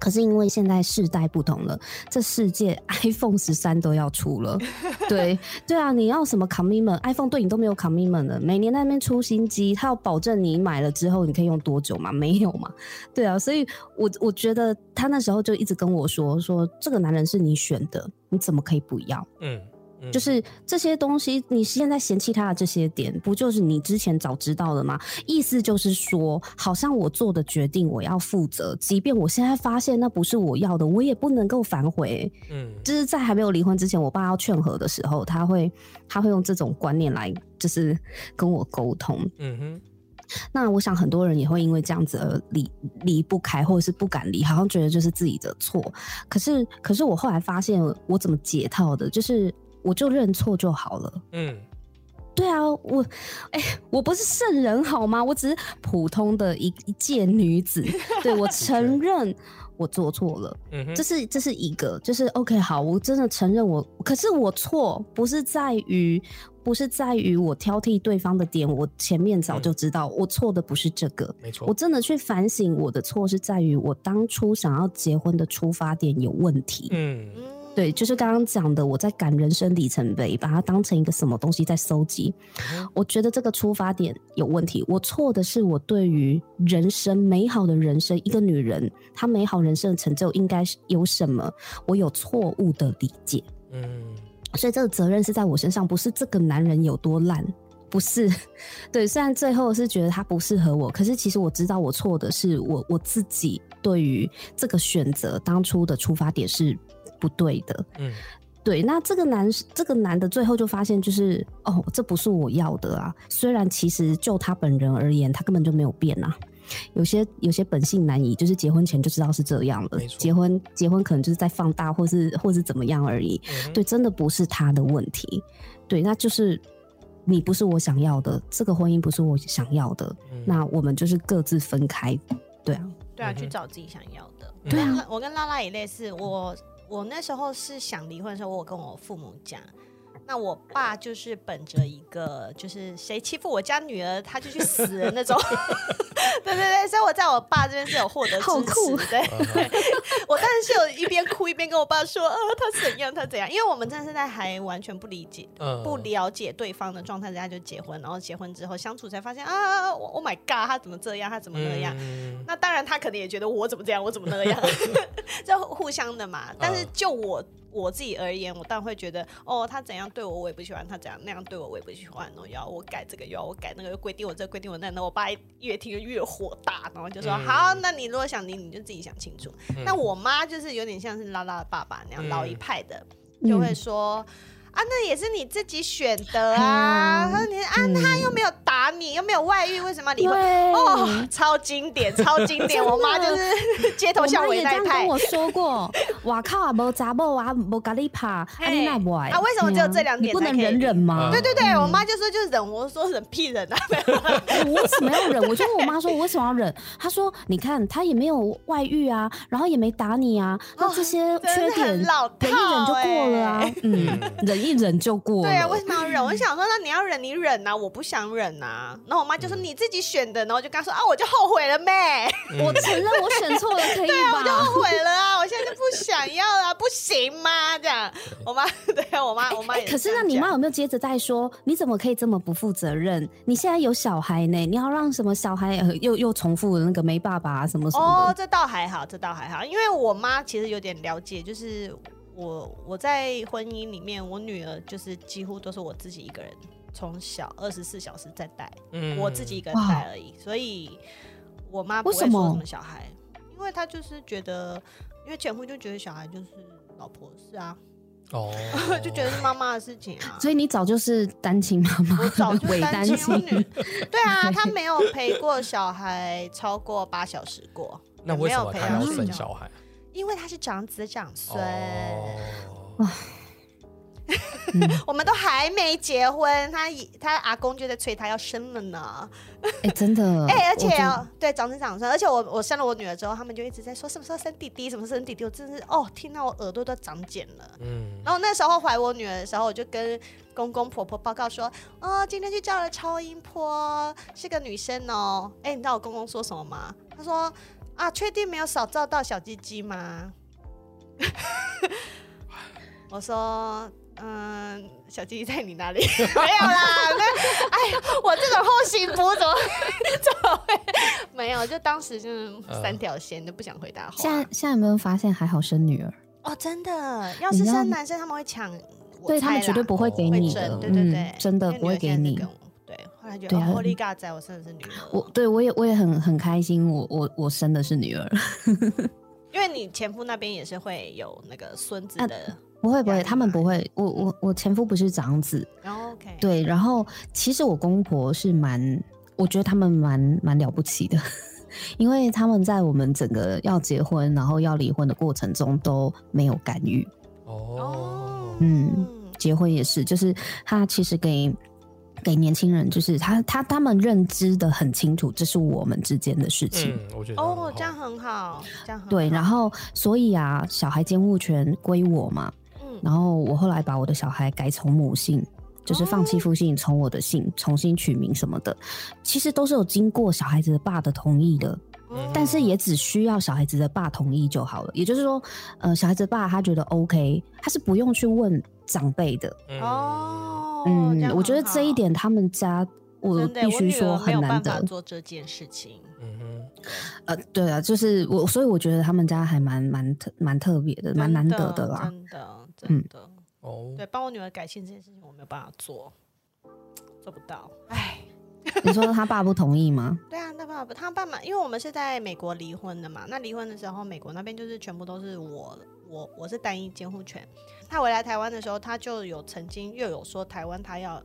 可是因为现在世代不同了，这世界 iPhone 十三都要出了，对对啊，你要什么 commitment？iPhone 对你都没有 commitment 了，每年在那边出新机，它要保证你买了之后你可以用多久嘛？没有嘛，对啊，所以我我觉得他那时候就一直跟我说说这个男人是你选的，你怎么可以不要？嗯嗯就是这些东西，你现在嫌弃他的这些点，不就是你之前早知道的吗？意思就是说，好像我做的决定我要负责，即便我现在发现那不是我要的，我也不能够反悔。嗯就是在还没有离婚之前，我爸要劝和的时候，他会他会用这种观念来，就是跟我沟通。嗯哼那我想很多人也会因为这样子而离离不开，或者是不敢离，好像觉得就是自己的错。可是，可是我后来发现，我怎么解套的，就是我就认错就好了。嗯对啊，我，哎、我不是圣人好吗？我只是普通的一一介女子。对我承认我做错了，嗯哼，这是这是一个，就是 OK 好，我真的承认我，可是我错不是在于，不是在于我挑剔对方的点，我前面早就知道、我错的不是这个，没错我，真的去反省我的错是在于我当初想要结婚的出发点有问题。嗯嗯，对，就是刚刚讲的，我在赶人生里程碑，把它当成一个什么东西在收集。嗯我觉得这个出发点有问题。我错的是我对于人生美好的人生，一个女人她美好人生的成就应该是有什么，我有错误的理解，嗯所以这个责任是在我身上，不是这个男人有多烂。不是，对，虽然最后是觉得他不适合我，可是其实我知道我错的是我我自己对于这个选择当初的出发点是不对的。嗯对，那这个男这个男的最后就发现，就是哦，这不是我要的啊。虽然其实就他本人而言，他根本就没有变啊。有些有些本性难移，就是结婚前就知道是这样了没，错结婚结婚可能就是在放大，或是或是怎么样而已。嗯对，真的不是他的问题。对，那就是你不是我想要的，这个婚姻不是我想要的，嗯那我们就是各自分开。对啊，对啊，去找自己想要的。对啊我跟拉拉也类似，我我那时候是想离婚的时候，我跟我父母讲。那我爸就是本着一个，就是谁欺负我家女儿，他就去死的那种。对对对，所以我在我爸这边是有获得支好酷持。对，我当然是有一边哭一边跟我爸说，呃，他怎样，他怎样，因为我们真的是在还完全不理解、嗯不了解对方的状态之下就结婚，然后结婚之后相处才发现啊，Oh my god，他怎么这样，他怎么那样。嗯那当然，他可能也觉得我怎么这样，我怎么那样，这互相的嘛。但是就我我自己而言，我当然会觉得，哦，他怎样对我，我也不喜欢；他怎样那样对我，我也不喜欢。然后要我改这个，又要我改那个，又规定我这个规定我那，那我爸越听越火大，然后就说：“嗯好，那你如果想离，你就自己想清楚。嗯那我妈就是有点像是拉拉的爸爸那样、嗯老一派的，就会说。啊，那也是你自己选的啊！嗯他说你啊，他又没有打你，又没有外遇，为什么要离婚？哦，超经典，超经典！我妈就是街头巷尾那一派跟。我说过，哇靠啊，无查某啊，无咖喱拍，啊你那不爱啊为什么只有这两点你不能忍忍吗？对对对，我妈就说就忍，我说忍屁忍啊！我为什么要忍？我就问我妈说，我为什么要忍？她说，你看他也没有外遇啊，然后也没打你啊，那这些缺点很老忍一忍就过了啊欸，嗯，忍一忍就过了。对啊，为什么要忍？我就想说，那你要忍，你忍啊，我不想忍啊。然后我妈就说你自己选的，然后我就跟她说啊，我就后悔了妹，我承认我选错了，可以我就吧？后悔了啊，我现在就不想要了，不行吗？这样，我妈 对啊，我妈我妈也可是那你妈有没有接着再说？你怎么可以这么不负责任？你现在有小孩呢，你要让什么小孩呃又又重复了那个没爸爸啊什么什么哦，的？这倒还好，这倒还好，因为我妈其实有点了解，就是我我在婚姻里面，我女儿就是几乎都是我自己一个人，从小二十四小时在带，嗯我自己一个人带而已，所以我妈不会为什么说什么小孩，因为她就是觉得，因为前夫就觉得小孩就是老婆的事啊，哦 就觉得是妈妈的事情啊。所以你早就是单亲妈妈，我早 就是单亲。女，对啊，她没有陪过小孩超过八小时过，那为什么也他要没有陪她睡觉生小孩？因为他是长子长孙。哦，我们都还没结婚，他已他阿公就在催他要生了呢。哎、真的，哎、而且对，长子长孙，而且我我生了我女儿之后，他们就一直在说什么时候生弟弟，什么时候生弟弟，我真是哦，听到我耳朵都长茧了。嗯，然后那时候怀我女儿的时候，我就跟公公婆婆报告说，哦，今天去照了超音波，是个女生哦。哎，你知道我公公说什么吗？他说啊，确定没有少照到小鸡鸡吗？我说，嗯，小鸡鸡在你那里 没有啦。那哎，我这种后行补怎么怎么会没有？就当时就是三条线，都不想回答话。现在现在有没有发现还好生女儿？哦，真的，要是生男生他们会抢，我对他们绝对不会给你的，争，对对对嗯，，真的不会给你后来觉得对啊哦，Holy God 在我生的是女儿，我对我也我也很很开心，我我我生的是女儿，因为你前夫那边也是会有那个孙子啊的，不会不会，他们不会，我我我前夫不是长子，OK，，对，然后其实我公婆是蛮，我觉得他们蛮蛮了不起的，因为他们在我们整个要结婚然后要离婚的过程中都没有干预，哦，嗯结婚也是，就是他其实给给年轻人，就是他他他们认知的很清楚，这是我们之间的事情。嗯，我觉得哦，这样很好，这样很对，然后所以啊，小孩监护权归我嘛，嗯，然后我后来把我的小孩改从母姓，就是放弃父姓，从我的姓重新取名什么的，其实都是有经过小孩子的爸的同意的，嗯。但是也只需要小孩子的爸同意就好了。也就是说，呃，小孩子的爸他觉得 OK，他是不用去问长辈的。嗯。哦，嗯，我觉得很这一好点他们家我必须说很难得。做这件事情，嗯哼，呃，对啊，就是我，所以我觉得他们家还蛮蛮特蛮特别的，蛮难得的啦。真的真嗯的。哦，对，帮我女儿改姓这件事情我没有办法做，做不到。哎，你说他爸不同意吗？对啊，他爸爸他爸妈，因为我们是在美国离婚的嘛，那离婚的时候，美国那边就是全部都是我我我是单一监护权。他回来台湾的时候，他就有曾经又有说台湾他要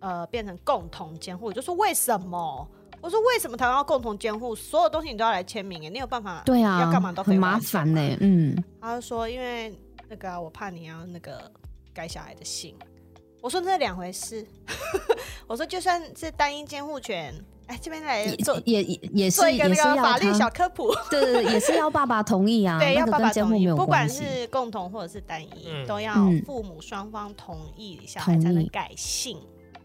呃变成共同监护，我就说为什么？我说为什么台湾要共同监护？所有东西你都要来签名哎，你有办法？对啊，要干嘛都很麻烦呢、嘛嗯，他就说因为那个啊、我怕你要那个改小孩的姓。我说那是两回事。我说就算是单一监护权，哎，这边来做也也也是做一个那也是要个法律小科普。对对对，也是要爸爸同意啊，对，要爸爸同意，跟监护没有不管。是共同或者是单一，嗯都要嗯父母双方同意，小孩才能同意改姓。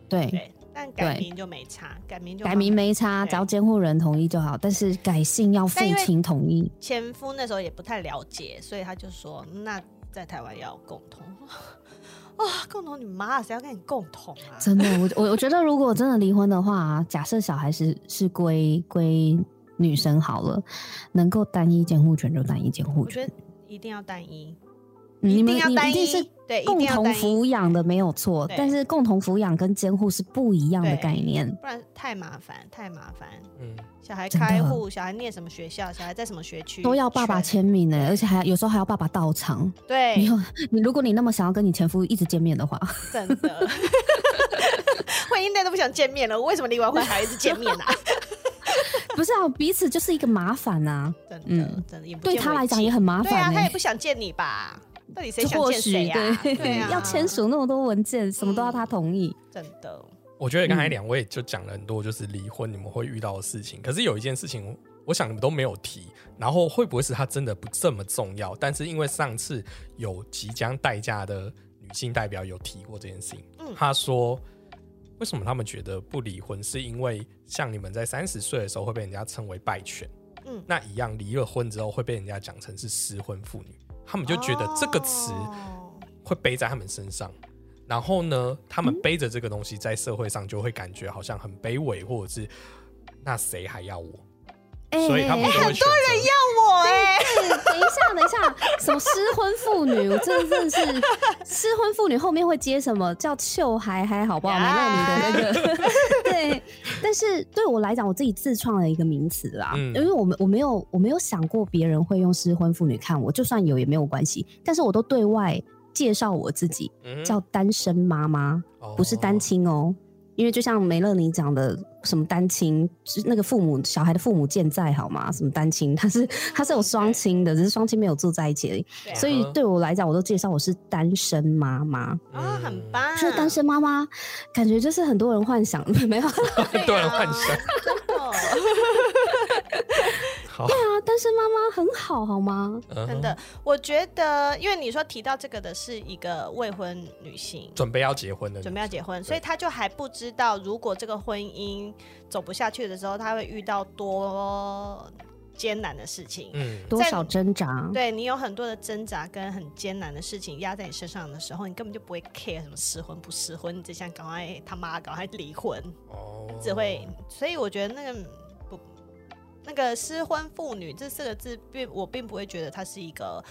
对，对，但改名就没差，改名就改名没差，只要监护人同意就好。但是改姓要父亲同意。前夫那时候也不太了解，所以他就说，那在台湾要共同。啊、共同你妈谁要跟你共同啊？真的，我我我觉得，如果真的离婚的话，假设小孩是是归归女生好了，能够单一监护权就单一监护权我觉得。一定要单一，一定要单一一定是，对，共同抚养的没有错，但是共同抚养跟监护是不一样的概念。不然太麻烦，太麻烦。嗯，小孩开户，小孩念什么学校，小孩在什么学区，都要爸爸全签名呢，而且还有时候还要爸爸到场。你对，有你，如果你那么想要跟你前夫一直见面的话，真的。婚姻内都不想见面了，为什么离完婚还一直见面啊？不是啊，彼此就是一个麻烦啊。真的，嗯真的，也不对他来讲也很麻对啊，他也不想见你吧？到底谁想或许见谁啊？对对啊，要签署那么多文件，什么都要他嗯同意。真的，我觉得刚才嗯两位就讲了很多，就是离婚你们会遇到的事情。可是有一件事情，我想你们都没有提，然后会不会是他真的不这么重要？但是因为上次有即将代嫁的女性代表有提过这件事情，嗯她说为什么他们觉得不离婚，是因为像你们在三十岁的时候会被人家称为败犬，嗯那一样离了婚之后会被人家讲成是失婚妇女，他们就觉得这个词哦会背在他们身上。然后呢，他们背着这个东西在社会上就会感觉好像很卑微，或者是那谁还要我？所以他们就会选择。我哎、等一下，等一下，什么失婚妇女？我真的真的是 失婚妇女后面会接什么叫秀孩孩，好不好？没让你的那个。对，但是对我来讲，我自己自创了一个名词啦，嗯。因为我们我没有我没有想过别人会用失婚妇女看我，就算有也没有关系，但是我都对外介绍我自己嗯。叫单身妈妈，不是单亲哦。因为就像梅乐你讲的，什么单亲，那个父母小孩的父母健在好吗？什么单亲，他是他是有双亲的，只是双亲没有住在一起而已。啊所以对我来讲，我都介绍我是单身妈妈。嗯啊，很棒，就是单身妈妈，感觉就是很多人幻想 没有啊？很多人幻想。哦，好，单身妈妈很好好吗？真真的，我觉得，因为你说提到这个的是一个未婚女性。准备要结婚的，准备要结婚，所以她就还不知道，如果这个婚姻走不下去的时候，她会遇到多艰难的事情。嗯，多少挣扎？对你有很多的挣扎跟很艰难的事情压在你身上的时候，你根本就不会 care 什么失婚不失婚，你只想赶快他妈赶快离婚，哦，只会。所以我觉得那个不，那个失婚妇女这四个字，并我并不会觉得它是一个。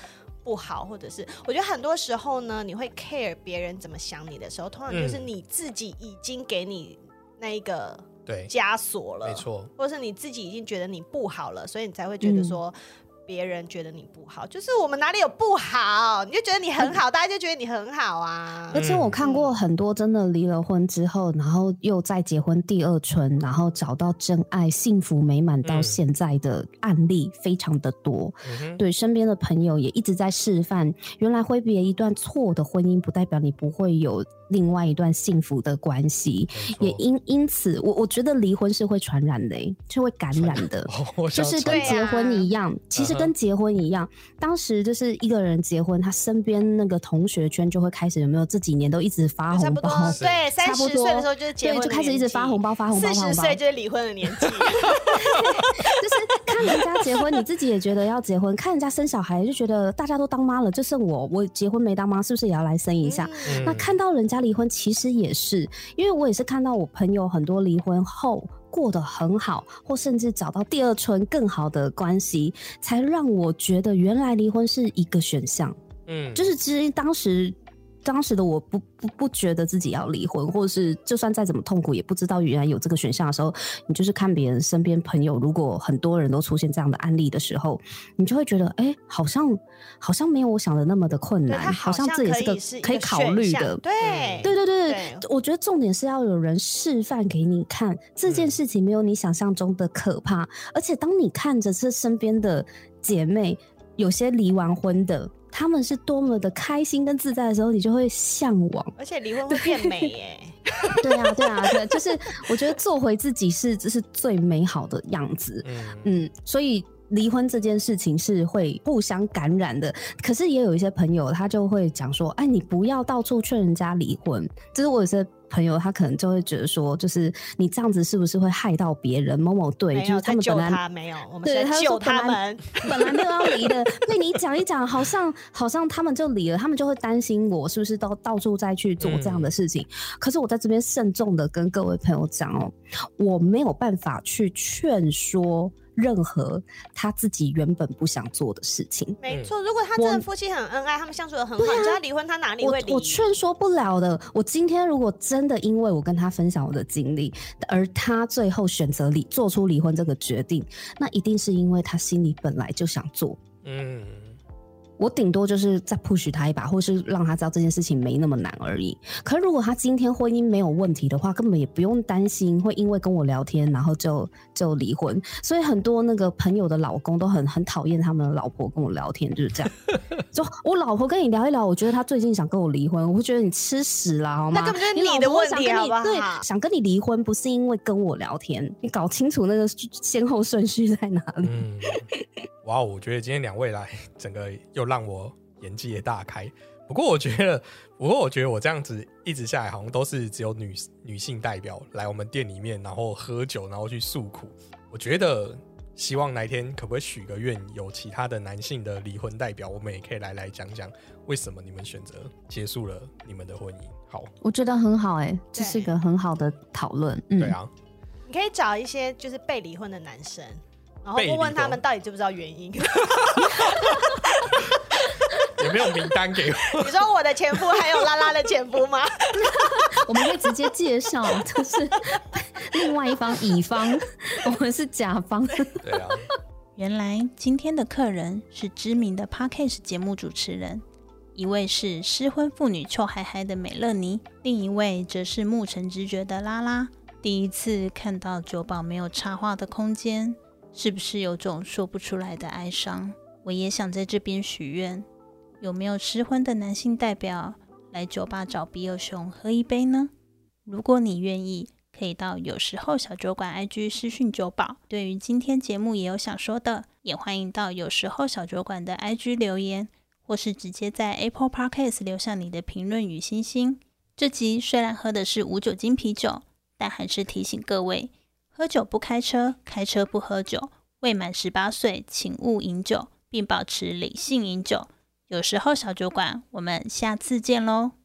不好，或者是我觉得很多时候呢，你会 care 别人怎么想你的时候，通常就是嗯你自己已经给你那一个对，枷锁了，没错，或者是你自己已经觉得你不好了，所以你才会觉得说别人觉得你不好。就是我们哪里有不好，你就觉得你很好，大家就觉得你很好啊。而且我看过很多真的离了婚之后，然后又再结婚第二春，然后找到真爱、幸福美满到嗯现在的案例非常的多。嗯，对身边的朋友也一直在示范，原来挥别一段错的婚姻，不代表你不会有另外一段幸福的关系。也因因此，我我觉得离婚是会传染的、欸，是会感染的。哦就是跟结婚一样，其实跟结婚一样，当时就是一个人结婚，他身边那个同学圈就会开始有没有这几年都一直发红包，是对，三十差不多岁的时候就是结对，婚，就开始一直发红包，发红包，四发红包。十岁就是离婚的年纪。就是看人家结婚，你自己也觉得要结婚；看人家生小孩，就觉得大家都当妈了，就剩我，我结婚没当妈，是不是也要来生一下？嗯那看到人家离婚，其实也是，因为我也是看到我朋友很多离婚后过得很好，或甚至找到第二春更好的关系，才让我觉得原来离婚是一个选项。嗯，就是其实当时。当时的我不不不觉得自己要离婚，或者是就算再怎么痛苦，也不知道原来有这个选项的时候，你就是看别人身边朋友，如果很多人都出现这样的案例的时候，你就会觉得，哎、好像好像没有我想的那么的困难，好像这也是个可以考虑的。对对对对对我觉得重点是要有人示范给你看，这件嗯事情没有你想象中的可怕。而且当你看着这身边的姐妹，有些离完婚的，她们是多么的开心跟自在的时候，你就会向往。而且离婚会变美耶。对啊，对啊，对，就是我觉得做回自己是这是最美好的样子。嗯嗯，所以离婚这件事情是会互相感染的。可是也有一些朋友，他就会讲说：“哎，你不要到处劝人家离婚。”就是我有些朋友，他可能就会觉得说，就是你这样子是不是会害到别人？某某对，就是他们本来他，没有，我们对他救他们。本来没有要离的，被你讲一讲，好像好像他们就离了，他们就会担心我是不是到到处再去做这样的事情。可是我在这边慎重的跟各位朋友讲哦，我没有办法去劝说任何他自己原本不想做的事情。没错，如果他真的夫妻很恩爱，他们相处的很好，你叫他离婚，他哪里会离？我劝说不了的。我今天如果真的因为我跟他分享我的经历，而他最后选择离做出离婚这个决定，那一定是因为他心里本来就想做。嗯，我顶多就是再 push 他一把，或是让他知道这件事情没那么难而已。可是如果他今天婚姻没有问题的话，根本也不用担心会因为跟我聊天，然后就就离婚。所以很多那个朋友的老公都很很讨厌他们的老婆跟我聊天，就是这样。就我老婆跟你聊一聊，我觉得她最近想跟我离婚，我会觉得你吃屎啦，好吗？那根本就是你你的老婆问题想跟你好不好对，想跟你离婚不是因为跟我聊天，你搞清楚那个先后顺序在哪里。嗯，哇，我觉得今天两位来，整个又让我眼界也大开。不过我觉得，不过我觉得我这样子一直下来，好像都是只有女女性代表来我们店里面，然后喝酒，然后去诉苦。我觉得，希望哪天可不可以许个愿，有其他的男性的离婚代表，我们也可以来来讲讲为什么你们选择结束了你们的婚姻。好，我觉得很好哎、这是一个很好的讨论。嗯，对啊，你可以找一些就是被离婚的男生，然后问问他们到底知不知道原因。有没有名单给我？你说我的前夫还有拉拉的前夫吗？我们会直接介绍，就是另外一方乙方，我们是甲方。对啊，原来今天的客人是知名的 Podcast 节目主持人，一位是失婚妇女臭嗨嗨的美乐妮，另一位则是牧尘直觉的拉拉。第一次看到酒保没有插话的空间，是不是有种说不出来的哀伤？我也想在这边许愿。有没有失婚的男性代表来酒吧找比尔熊喝一杯呢？如果你愿意，可以到有时候小酒馆 IG 私讯酒保。对于今天节目也有想说的，也欢迎到有时候小酒馆的 IG 留言，或是直接在 Apple Podcast 留下你的评论与星星。这集虽然喝的是无酒精啤酒，但还是提醒各位：喝酒不开车，开车不喝酒。未满十八岁，请勿饮酒，并保持理性饮酒。有时候小酒馆，我们下次见喽。